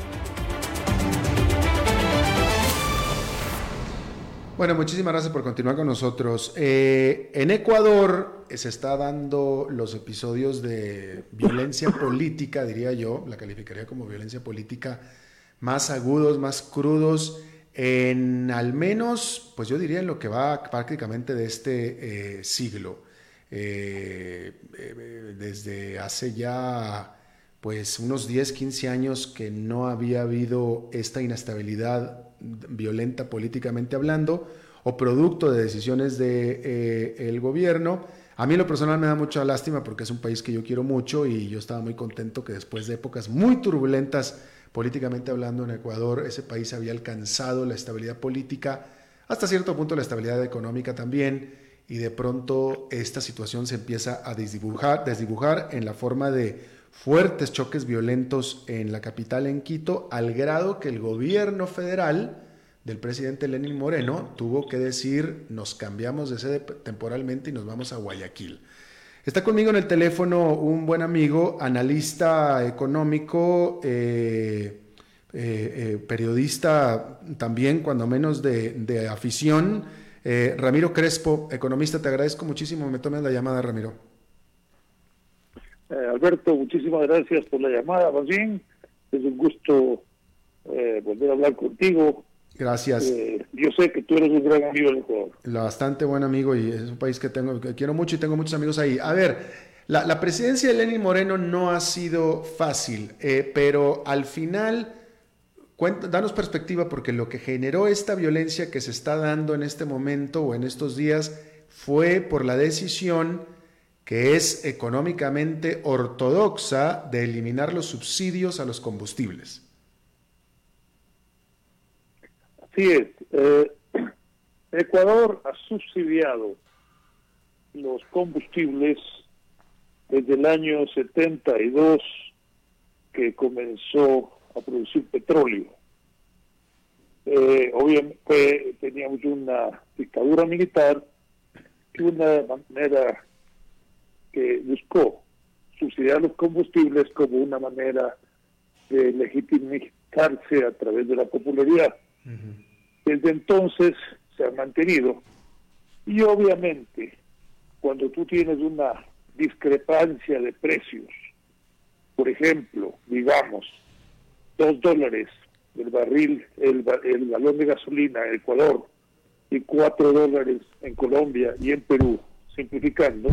Bueno, muchísimas gracias por continuar con nosotros. Eh, en Ecuador se está dando los episodios de violencia política, diría yo, la calificaría como violencia política, más agudos, más crudos, en al menos, pues yo diría en lo que va prácticamente de este eh, siglo. Eh, desde hace ya pues unos 10, 15 años que no había habido esta inestabilidad violenta políticamente hablando o producto de decisiones del de, eh, gobierno. A mí lo personal me da mucha lástima porque es un país que yo quiero mucho y yo estaba muy contento que después de épocas muy turbulentas políticamente hablando en Ecuador, ese país había alcanzado la estabilidad política, hasta cierto punto la estabilidad económica también, y de pronto esta situación se empieza a desdibujar, desdibujar en la forma de fuertes choques violentos en la capital, en Quito, al grado que el gobierno federal del presidente Lenín Moreno, tuvo que decir, nos cambiamos de sede temporalmente y nos vamos a Guayaquil. Está conmigo en el teléfono un buen amigo, analista económico, eh, eh, eh, periodista también, cuando menos de, afición, Ramiro Crespo, economista. Te agradezco muchísimo me tomes la llamada, Ramiro. Alberto, muchísimas gracias por la llamada. Más bien, es un gusto volver a hablar contigo Gracias. Eh, yo sé que tú eres un gran amigo del Ecuador. Bastante buen amigo y es un país que tengo que quiero mucho y tengo muchos amigos ahí. A ver, la, presidencia de Lenin Moreno no ha sido fácil, eh, pero al final, danos perspectiva porque lo que generó esta violencia que se está dando en este momento o en estos días fue por la decisión que es económicamente ortodoxa de eliminar los subsidios a los combustibles. Así es. Eh, Ecuador ha subsidiado los combustibles desde el año 72 que comenzó a producir petróleo. Eh, obviamente teníamos una dictadura militar y una manera que buscó subsidiar los combustibles como una manera de legitimizarse a través de la popularidad. Desde entonces se ha mantenido. Y obviamente, cuando tú tienes una discrepancia de precios, por ejemplo, digamos, dos dólares del barril, el, el galón de gasolina en Ecuador y cuatro dólares en Colombia y en Perú, simplificando,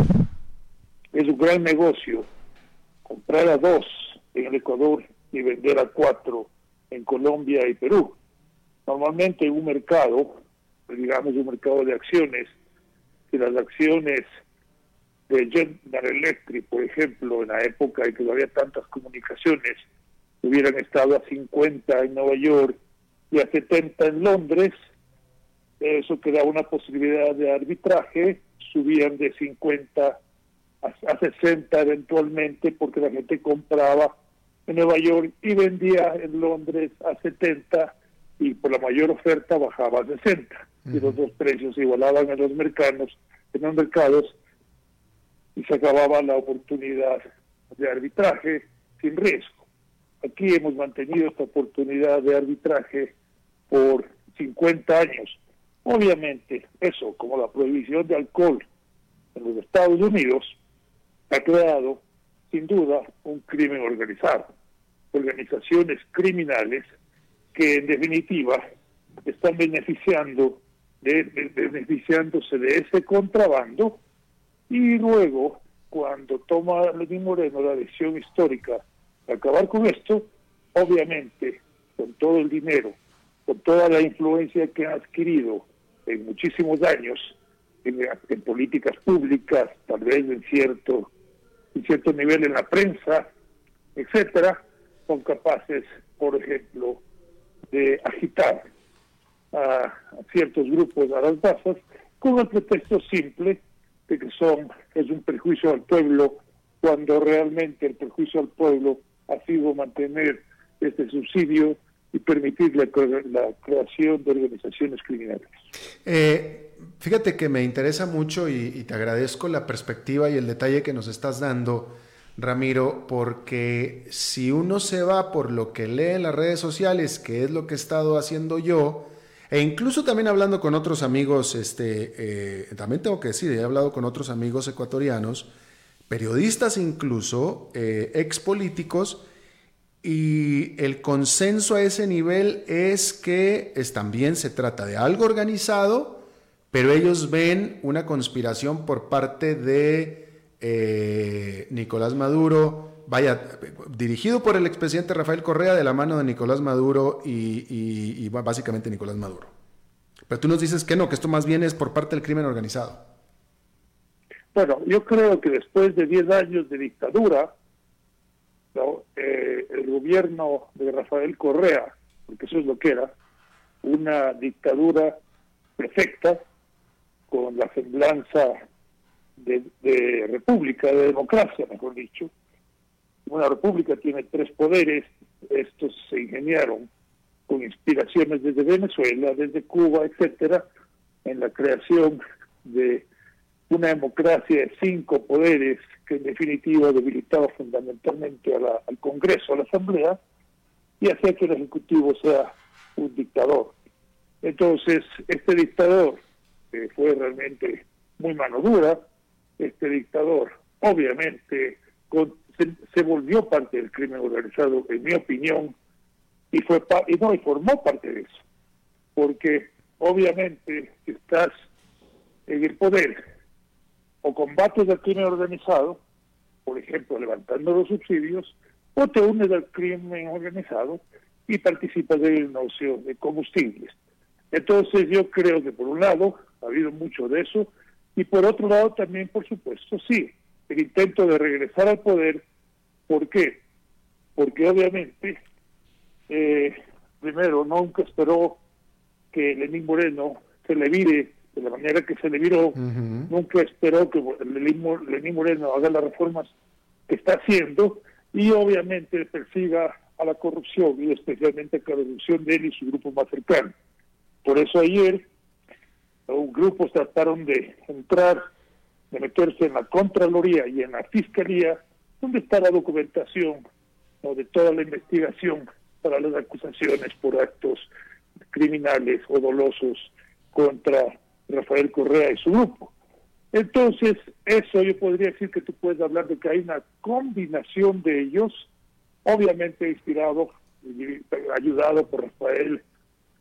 es un gran negocio comprar a dos en el Ecuador y vender a cuatro en Colombia y Perú. Normalmente un mercado, digamos un mercado de acciones, si las acciones de General Electric, por ejemplo, en la época en que no había tantas comunicaciones, hubieran estado a 50 en Nueva York y a 70 en Londres, eso que una posibilidad de arbitraje, subían de 50 a 60 eventualmente porque la gente compraba en Nueva York y vendía en Londres a 70 y por la mayor oferta bajaba a 60 y los dos precios se igualaban en los mercados, en los mercados y se acababa la oportunidad de arbitraje sin riesgo. Aquí hemos mantenido esta oportunidad de arbitraje por 50 años. Obviamente, eso, como la prohibición de alcohol en los Estados Unidos, ha creado, sin duda, un crimen organizado. Organizaciones criminales que en definitiva están beneficiando de, beneficiándose de ese contrabando y luego cuando toma Lenín Moreno la decisión histórica de acabar con esto, obviamente con todo el dinero, con toda la influencia que ha adquirido en muchísimos años en, en políticas públicas, tal vez en cierto en cierto nivel en la prensa, etcétera, son capaces, por ejemplo, de agitar a, ciertos grupos a las masas con el pretexto simple de que son es un perjuicio al pueblo cuando realmente el perjuicio al pueblo ha sido mantener este subsidio y permitir la, creación de organizaciones criminales. Eh, fíjate que me interesa mucho y, te agradezco la perspectiva y el detalle que nos estás dando Ramiro, porque si uno se va por lo que lee en las redes sociales, que es lo que he estado haciendo yo, e incluso también hablando con otros amigos, este, eh, también tengo que decir, he hablado con otros amigos ecuatorianos, periodistas incluso, eh, ex políticos, y el consenso a ese nivel es que es, también se trata de algo organizado, pero ellos ven una conspiración por parte de eh, Nicolás Maduro, vaya, dirigido por el expresidente Rafael Correa de la mano de Nicolás Maduro y, básicamente Nicolás Maduro. Pero tú nos dices que no, que esto más bien es por parte del crimen organizado. Bueno, yo creo que después de 10 años de dictadura, eh, el gobierno de Rafael Correa, porque eso es lo que era, una dictadura perfecta, con la semblanza de, república, de democracia, mejor dicho. Una república tiene tres poderes, estos se ingeniaron con inspiraciones desde Venezuela, desde Cuba, etcétera, en la creación de una democracia de cinco poderes que en definitiva debilitaba fundamentalmente al Congreso, a la Asamblea, y hacía que el Ejecutivo sea un dictador. Entonces, este dictador, que fue realmente muy mano dura, este dictador obviamente se, volvió parte del crimen organizado, en mi opinión, y fue y no y formó parte de eso, porque obviamente estás en el poder o combates el crimen organizado, por ejemplo, levantando los subsidios, o te unes al crimen organizado y participas del negocio de combustibles. Entonces yo creo que por un lado ha habido mucho de eso y por otro lado también, por supuesto, sí, el intento de regresar al poder. ¿Por qué? Porque obviamente, eh, primero, nunca esperó que Lenín Moreno se le vire de la manera que se le viró, nunca esperó que Lenín Moreno haga las reformas que está haciendo y obviamente persiga a la corrupción y especialmente a la corrupción de él y su grupo más cercano. Por eso ayer grupos trataron de entrar de meterse en la Contraloría y en la Fiscalía, donde está la documentación de toda la investigación para las acusaciones por actos criminales o dolosos contra Rafael Correa y su grupo. Entonces, eso yo podría decir que tú puedes hablar de que hay una combinación de ellos, obviamente inspirado y ayudado por Rafael,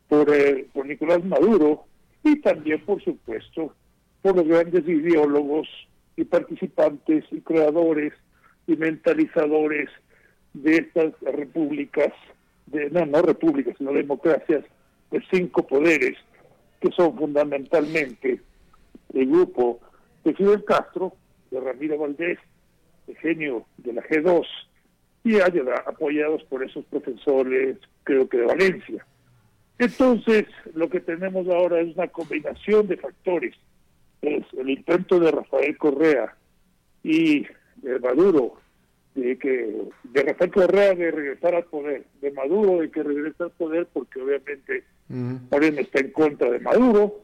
por, eh, por Nicolás Maduro y también, por supuesto, por los grandes ideólogos y participantes y creadores y mentalizadores de estas repúblicas, de, no, no repúblicas, sino democracias de cinco poderes, que son fundamentalmente el grupo de Fidel Castro, de Ramiro Valdés, de genio de la G2, y apoyados por esos profesores, creo que de Valencia. Entonces, lo que tenemos ahora es una combinación de factores es el intento de Rafael Correa y de Maduro de que de Rafael Correa de regresar al poder, de Maduro de que regrese al poder porque obviamente Moreno está en contra de Maduro,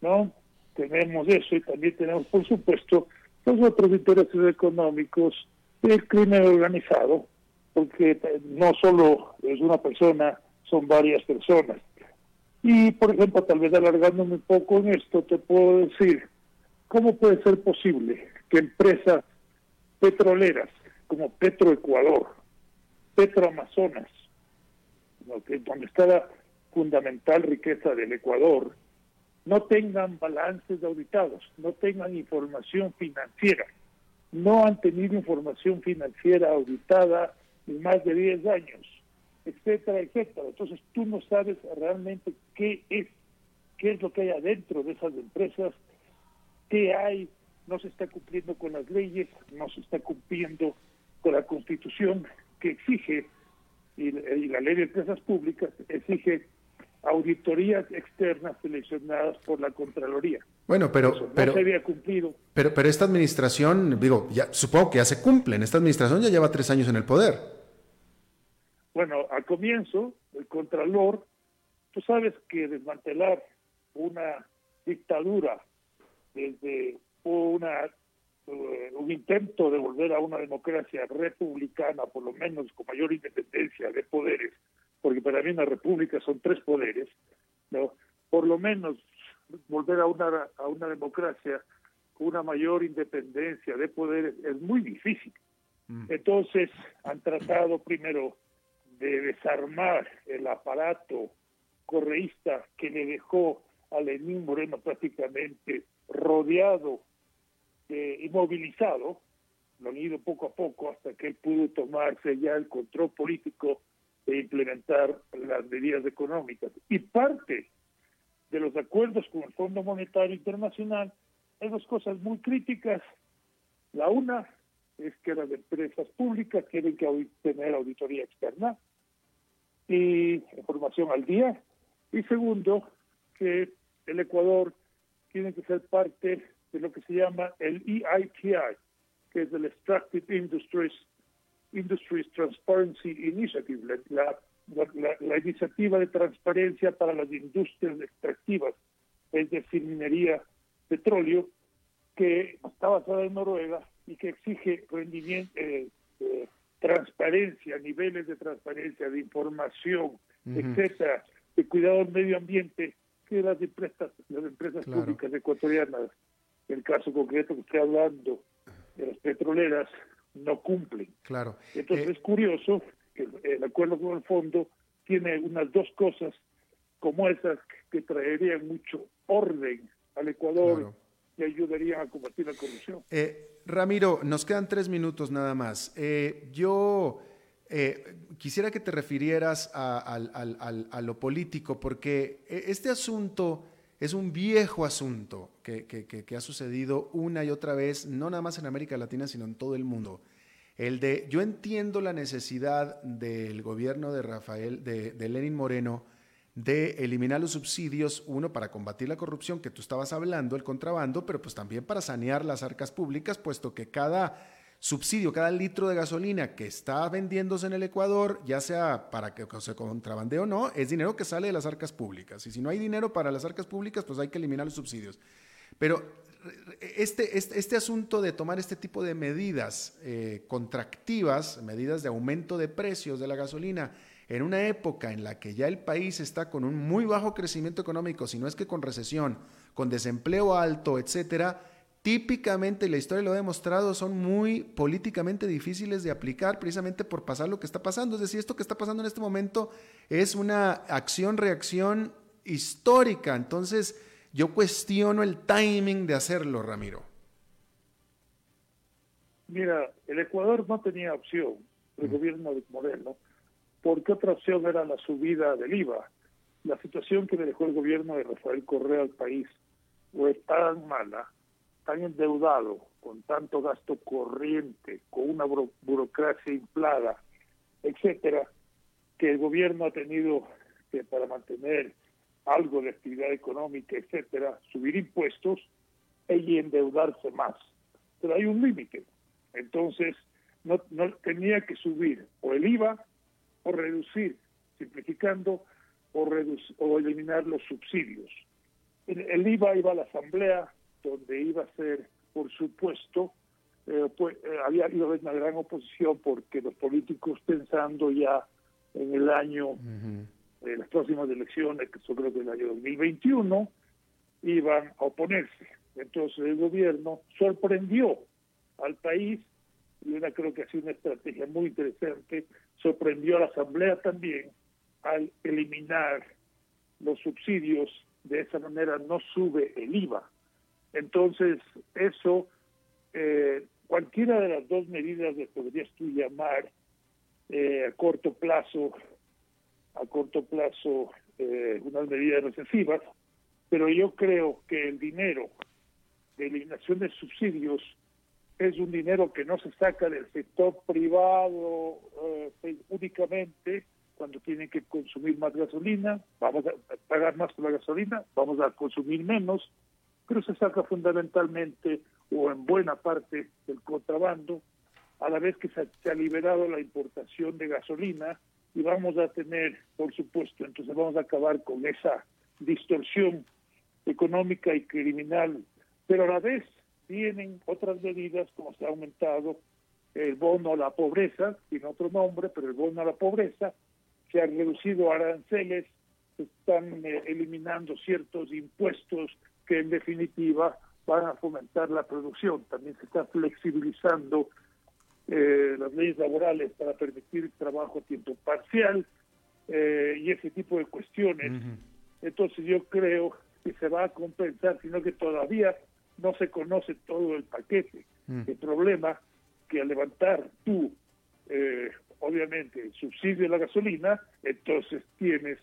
¿no? Tenemos eso y también tenemos por supuesto los otros intereses económicos del crimen organizado, porque no solo es una persona, son varias personas. Y, por ejemplo, tal vez alargándome un poco en esto, te puedo decir, ¿cómo puede ser posible que empresas petroleras como Petroecuador, Petroamazonas, donde está la fundamental riqueza del Ecuador, no tengan balances auditados, no tengan información financiera, no han tenido información financiera auditada en más de 10 años etcétera, etcétera. Entonces tú no sabes realmente qué es, qué es lo que hay adentro de esas empresas, qué hay, no se está cumpliendo con las leyes, no se está cumpliendo con la constitución que exige, y, la ley de empresas públicas exige auditorías externas seleccionadas por la Contraloría. Bueno, pero pero se había cumplido. Pero pero esta administración, digo, ya supongo que ya se cumplen. Esta administración ya lleva tres años en el poder. Bueno, al comienzo, el Contralor, tú sabes que desmantelar una dictadura desde una eh, un intento de volver a una democracia republicana, por lo menos con mayor independencia de poderes, porque para mí una república son tres poderes, ¿no? por lo menos volver a una, a una democracia con una mayor independencia de poderes es muy difícil. Mm. Entonces han tratado primero de desarmar el aparato correísta que le dejó a Lenín Moreno prácticamente rodeado, eh, inmovilizado, lo han ido poco a poco hasta que él pudo tomarse ya el control político e implementar las medidas económicas. Y parte de los acuerdos con el Fondo Monetario Internacional hay dos cosas muy críticas. La una es que las empresas públicas tienen que tener auditoría externa y información al día. Y segundo, que el Ecuador tiene que ser parte de lo que se llama el EITI, que es el Extractive Industries, Industries Transparency Initiative, la, la, iniciativa de transparencia para las industrias extractivas, es decir, minería, petróleo, que está basada en Noruega y que exige rendimiento, eh, eh, transparencia, niveles de transparencia, de información, etcétera, de cuidado del medio ambiente que las empresas, las empresas públicas ecuatorianas, el caso concreto que estoy hablando de las petroleras, no cumplen. Claro. Entonces eh, es curioso que el acuerdo con el fondo tiene unas dos cosas como esas que traerían mucho orden al Ecuador y ayudarían a combatir la corrupción. Eh, Ramiro, nos quedan tres minutos nada más. Eh, yo quisiera que te refirieras a, lo político, porque este asunto es un viejo asunto que, que, ha sucedido una y otra vez, no nada más en América Latina, sino en todo el mundo. El de, yo entiendo la necesidad del gobierno de Rafael, de, de Lenin Moreno, de eliminar los subsidios, uno, para combatir la corrupción que tú estabas hablando, el contrabando, pero pues también para sanear las arcas públicas, puesto que cada subsidio, cada litro de gasolina que está vendiéndose en el Ecuador, ya sea para que se contrabandee o no, es dinero que sale de las arcas públicas. Y si no hay dinero para las arcas públicas, pues hay que eliminar los subsidios. Pero este, este, este asunto de tomar este tipo de medidas eh, contractivas, medidas de aumento de precios de la gasolina, en una época en la que ya el país está con un muy bajo crecimiento económico, si no es que con recesión, con desempleo alto, etcétera, típicamente, la historia lo ha demostrado, son muy políticamente difíciles de aplicar precisamente por pasar lo que está pasando. Es decir, esto que está pasando en este momento es una acción-reacción histórica. Entonces, yo cuestiono el timing de hacerlo, Ramiro. Mira, el Ecuador no tenía opción, el gobierno de Moreno, porque otra opción era la subida del IVA. La situación que le dejó el gobierno de Rafael Correa al país fue tan mala tan endeudado, con tanto gasto corriente, con una burocracia inflada, etcétera, que el gobierno ha tenido que para mantener algo de actividad económica, etcétera, subir impuestos y endeudarse más. Pero hay un límite. Entonces, no, no tenía que subir o el IVA o reducir, simplificando, o, o eliminar los subsidios. el IVA iba a la Asamblea donde iba a ser, por supuesto, eh, pues, eh, había habido una gran oposición porque los políticos pensando ya en el año, de las próximas elecciones, que son creo que el año 2021, iban a oponerse. Entonces el gobierno sorprendió al país, y una creo que ha sido una estrategia muy interesante, sorprendió a la Asamblea también al eliminar los subsidios, de esa manera no sube el IVA, entonces, eso, eh, cualquiera de las dos medidas que podrías tú llamar eh, a corto plazo, a corto plazo, eh, unas medidas recesivas, pero yo creo que el dinero de eliminación de subsidios es un dinero que no se saca del sector privado únicamente cuando tienen que consumir más gasolina, vamos a pagar más por la gasolina, vamos a consumir menos, pero se saca fundamentalmente o en buena parte del contrabando, a la vez que se, ha liberado la importación de gasolina y vamos a tener, por supuesto, entonces vamos a acabar con esa distorsión económica y criminal, pero a la vez tienen otras medidas como se ha aumentado el bono a la pobreza, sin otro nombre, pero el bono a la pobreza, se han reducido aranceles, se están eh, eliminando ciertos impuestos que en definitiva van a fomentar la producción. También se está flexibilizando eh, las leyes laborales para permitir trabajo a tiempo parcial eh, y ese tipo de cuestiones. Entonces yo creo que se va a compensar, sino que todavía no se conoce todo el paquete. Mm. El problema que al levantar tú, eh, obviamente, el subsidio de la gasolina, entonces tienes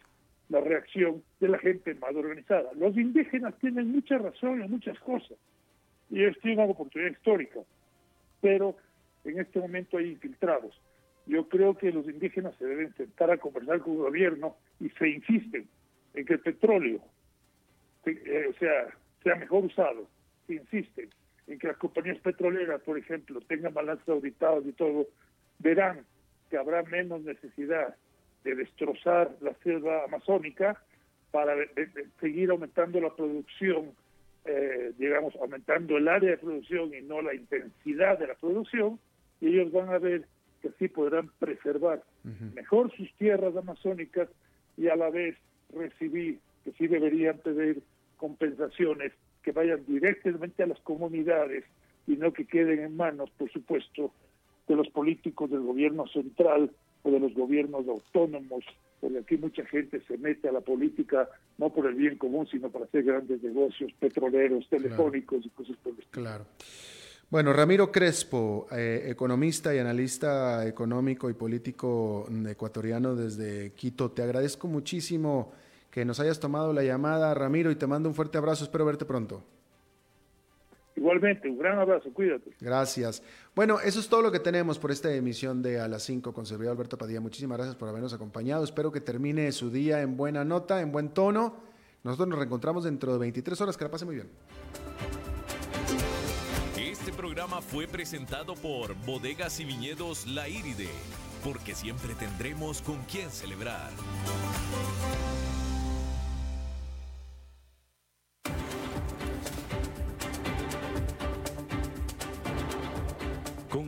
la reacción de la gente más organizada. Los indígenas tienen mucha razón en muchas cosas y ellos tienen una oportunidad histórica, pero en este momento hay infiltrados. Yo creo que los indígenas se deben sentar a conversar con el gobierno y se insisten en que el petróleo eh, sea, sea mejor usado, insisten en que las compañías petroleras, por ejemplo, tengan balances auditados y todo, verán que habrá menos necesidad destrozar la selva amazónica para seguir aumentando la producción, eh, digamos, aumentando el área de producción y no la intensidad de la producción, y ellos van a ver que así podrán preservar mejor sus tierras amazónicas y a la vez recibir, que sí deberían pedir compensaciones que vayan directamente a las comunidades y no que queden en manos, por supuesto, de los políticos del gobierno central o de los gobiernos autónomos, porque aquí mucha gente se mete a la política no por el bien común, sino para hacer grandes negocios petroleros, telefónicos y cosas por el estilo. Claro. Bueno, Ramiro Crespo, eh, economista y analista económico y político ecuatoriano desde Quito, te agradezco muchísimo que nos hayas tomado la llamada, Ramiro, y te mando un fuerte abrazo, espero verte pronto. Igualmente, un gran abrazo, cuídate. Gracias. Bueno, eso es todo lo que tenemos por esta emisión de A las 5 con servidor Alberto Padilla. Muchísimas gracias por habernos acompañado. Espero que termine su día en buena nota, en buen tono. Nosotros nos reencontramos dentro de 23 horas. Que la pase muy bien. Este programa fue presentado por Bodegas y Viñedos La Iride, porque siempre tendremos con quién celebrar.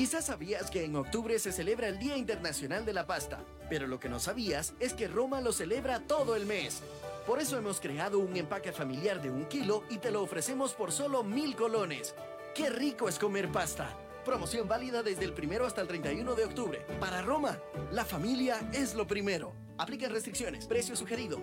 Quizás sabías que en octubre se celebra el Día Internacional de la Pasta, pero lo que no sabías es que Roma lo celebra todo el mes. Por eso hemos creado un empaque familiar de un kilo y te lo ofrecemos por solo mil colones. ¡Qué rico es comer pasta! Promoción válida desde el primero hasta el 31 de octubre. Para Roma, la familia es lo primero. Apliquen restricciones. Precio sugerido.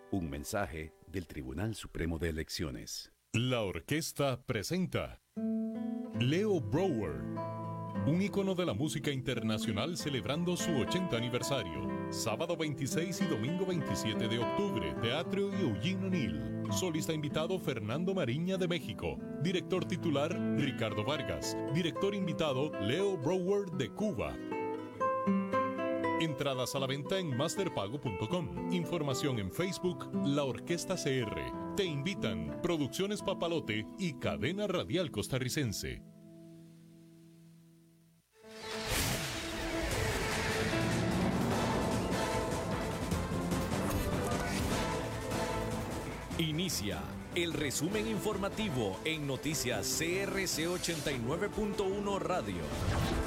Un mensaje del Tribunal Supremo de Elecciones. La orquesta presenta Leo Brower, un icono de la música internacional celebrando su 80 aniversario. Sábado 26 y domingo 27 de octubre, Teatro Eugene O'Neill. Solista invitado Fernando Mariña de México. Director titular Ricardo Vargas. Director invitado Leo Brower de Cuba. Entradas a la venta en masterpago.com. Información en Facebook La Orquesta CR. Te invitan Producciones Papalote y Cadena Radial Costarricense. Inicia el resumen informativo en noticias CRC 89.1 Radio.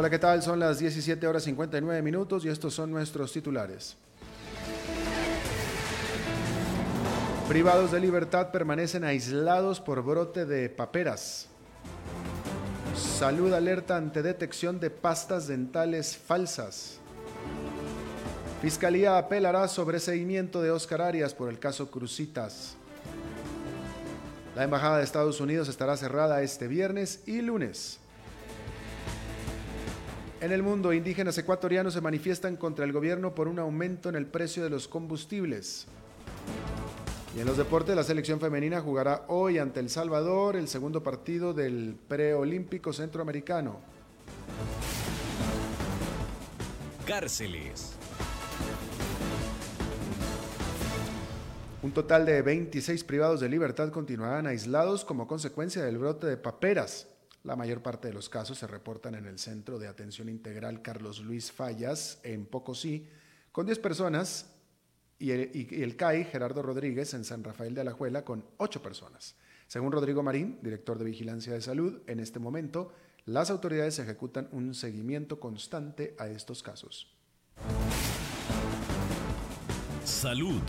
Hola, ¿qué tal? Son las 17 horas 59 minutos y estos son nuestros titulares. Privados de libertad permanecen aislados por brote de paperas. Salud alerta ante detección de pastas dentales falsas. Fiscalía apelará sobre seguimiento de Oscar Arias por el caso Crucitas. La Embajada de Estados Unidos estará cerrada este viernes y lunes. En el mundo, indígenas ecuatorianos se manifiestan contra el gobierno por un aumento en el precio de los combustibles. Y en los deportes, la selección femenina jugará hoy ante El Salvador el segundo partido del preolímpico centroamericano. Cárceles. Un total de 26 privados de libertad continuarán aislados como consecuencia del brote de paperas la mayor parte de los casos se reportan en el Centro de Atención Integral Carlos Luis Fallas, en Pocosí, con 10 personas, y el, CAI Gerardo Rodríguez en San Rafael de Alajuela con 8 personas. Según Rodrigo Marín, director de Vigilancia de Salud, en este momento las autoridades ejecutan un seguimiento constante a estos casos. Salud.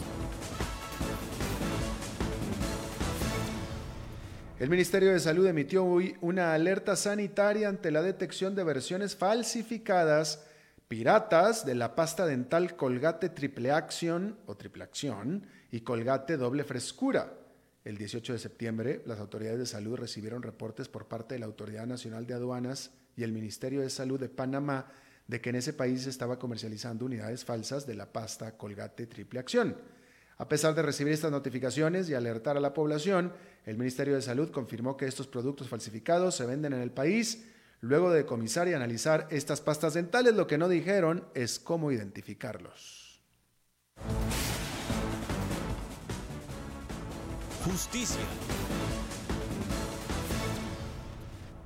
El Ministerio de Salud emitió hoy una alerta sanitaria ante la detección de versiones falsificadas, piratas, de la pasta dental Colgate Triple Acción o Triple Acción y Colgate Doble Frescura. El 18 de septiembre, las autoridades de salud recibieron reportes por parte de la Autoridad Nacional de Aduanas y el Ministerio de Salud de Panamá de que en ese país se estaba comercializando unidades falsas de la pasta Colgate Triple Acción. A pesar de recibir estas notificaciones y alertar a la población, el Ministerio de Salud confirmó que estos productos falsificados se venden en el país. Luego de comisar y analizar estas pastas dentales, lo que no dijeron es cómo identificarlos. Justicia.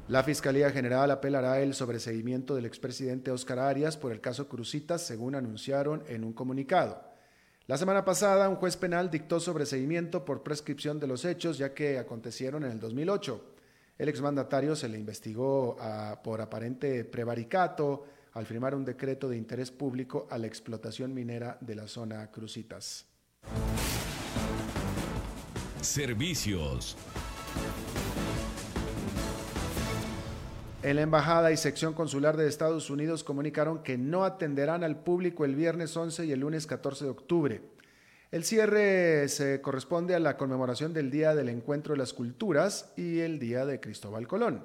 La Fiscalía General apelará el sobreseguimiento del expresidente Oscar Arias por el caso Crucitas, según anunciaron en un comunicado. La semana pasada, un juez penal dictó sobreseguimiento por prescripción de los hechos, ya que acontecieron en el 2008. El exmandatario se le investigó ah, por aparente prevaricato al firmar un decreto de interés público a la explotación minera de la zona Crucitas. Servicios. En la Embajada y Sección Consular de Estados Unidos comunicaron que no atenderán al público el viernes 11 y el lunes 14 de octubre. El cierre se corresponde a la conmemoración del Día del Encuentro de las Culturas y el Día de Cristóbal Colón.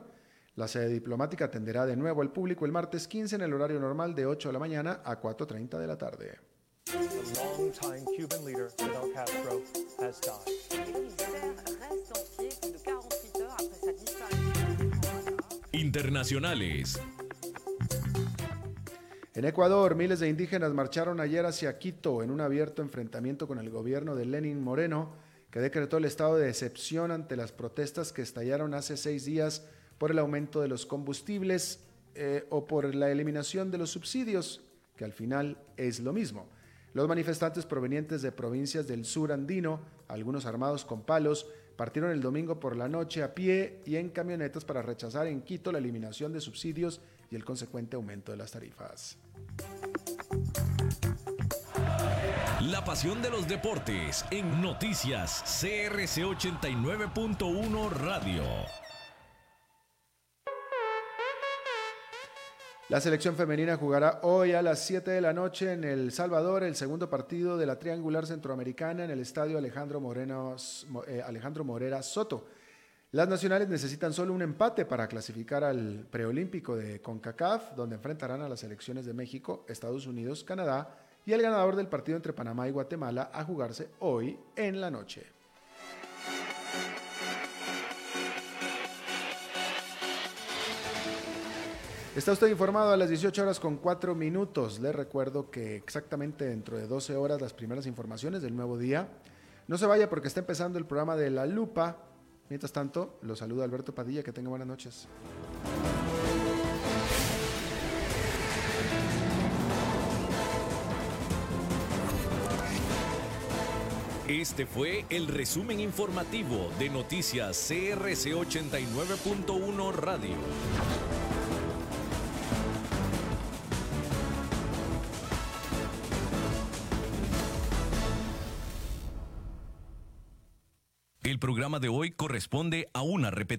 La sede diplomática atenderá de nuevo al público el martes 15 en el horario normal de 8 de la mañana a 4.30 de la tarde. Internacionales. En Ecuador, miles de indígenas marcharon ayer hacia Quito en un abierto enfrentamiento con el gobierno de Lenin Moreno, que decretó el estado de excepción ante las protestas que estallaron hace seis días por el aumento de los combustibles eh, o por la eliminación de los subsidios, que al final es lo mismo. Los manifestantes provenientes de provincias del sur andino, algunos armados con palos, partieron el domingo por la noche a pie y en camionetas para rechazar en Quito la eliminación de subsidios y el consecuente aumento de las tarifas. La pasión de los deportes en noticias CRC 89.1 Radio. La selección femenina jugará hoy a las 7 de la noche en El Salvador el segundo partido de la triangular centroamericana en el estadio Alejandro, Moreno, eh, Alejandro Morera Soto. Las nacionales necesitan solo un empate para clasificar al preolímpico de CONCACAF, donde enfrentarán a las selecciones de México, Estados Unidos, Canadá y el ganador del partido entre Panamá y Guatemala a jugarse hoy en la noche. Está usted informado a las 18 horas con 4 minutos. Le recuerdo que exactamente dentro de 12 horas las primeras informaciones del nuevo día. No se vaya porque está empezando el programa de La Lupa. Mientras tanto, lo saluda Alberto Padilla. Que tenga buenas noches. Este fue el resumen informativo de Noticias CRC 89.1 Radio. Programa de hoy corresponde a una repetición.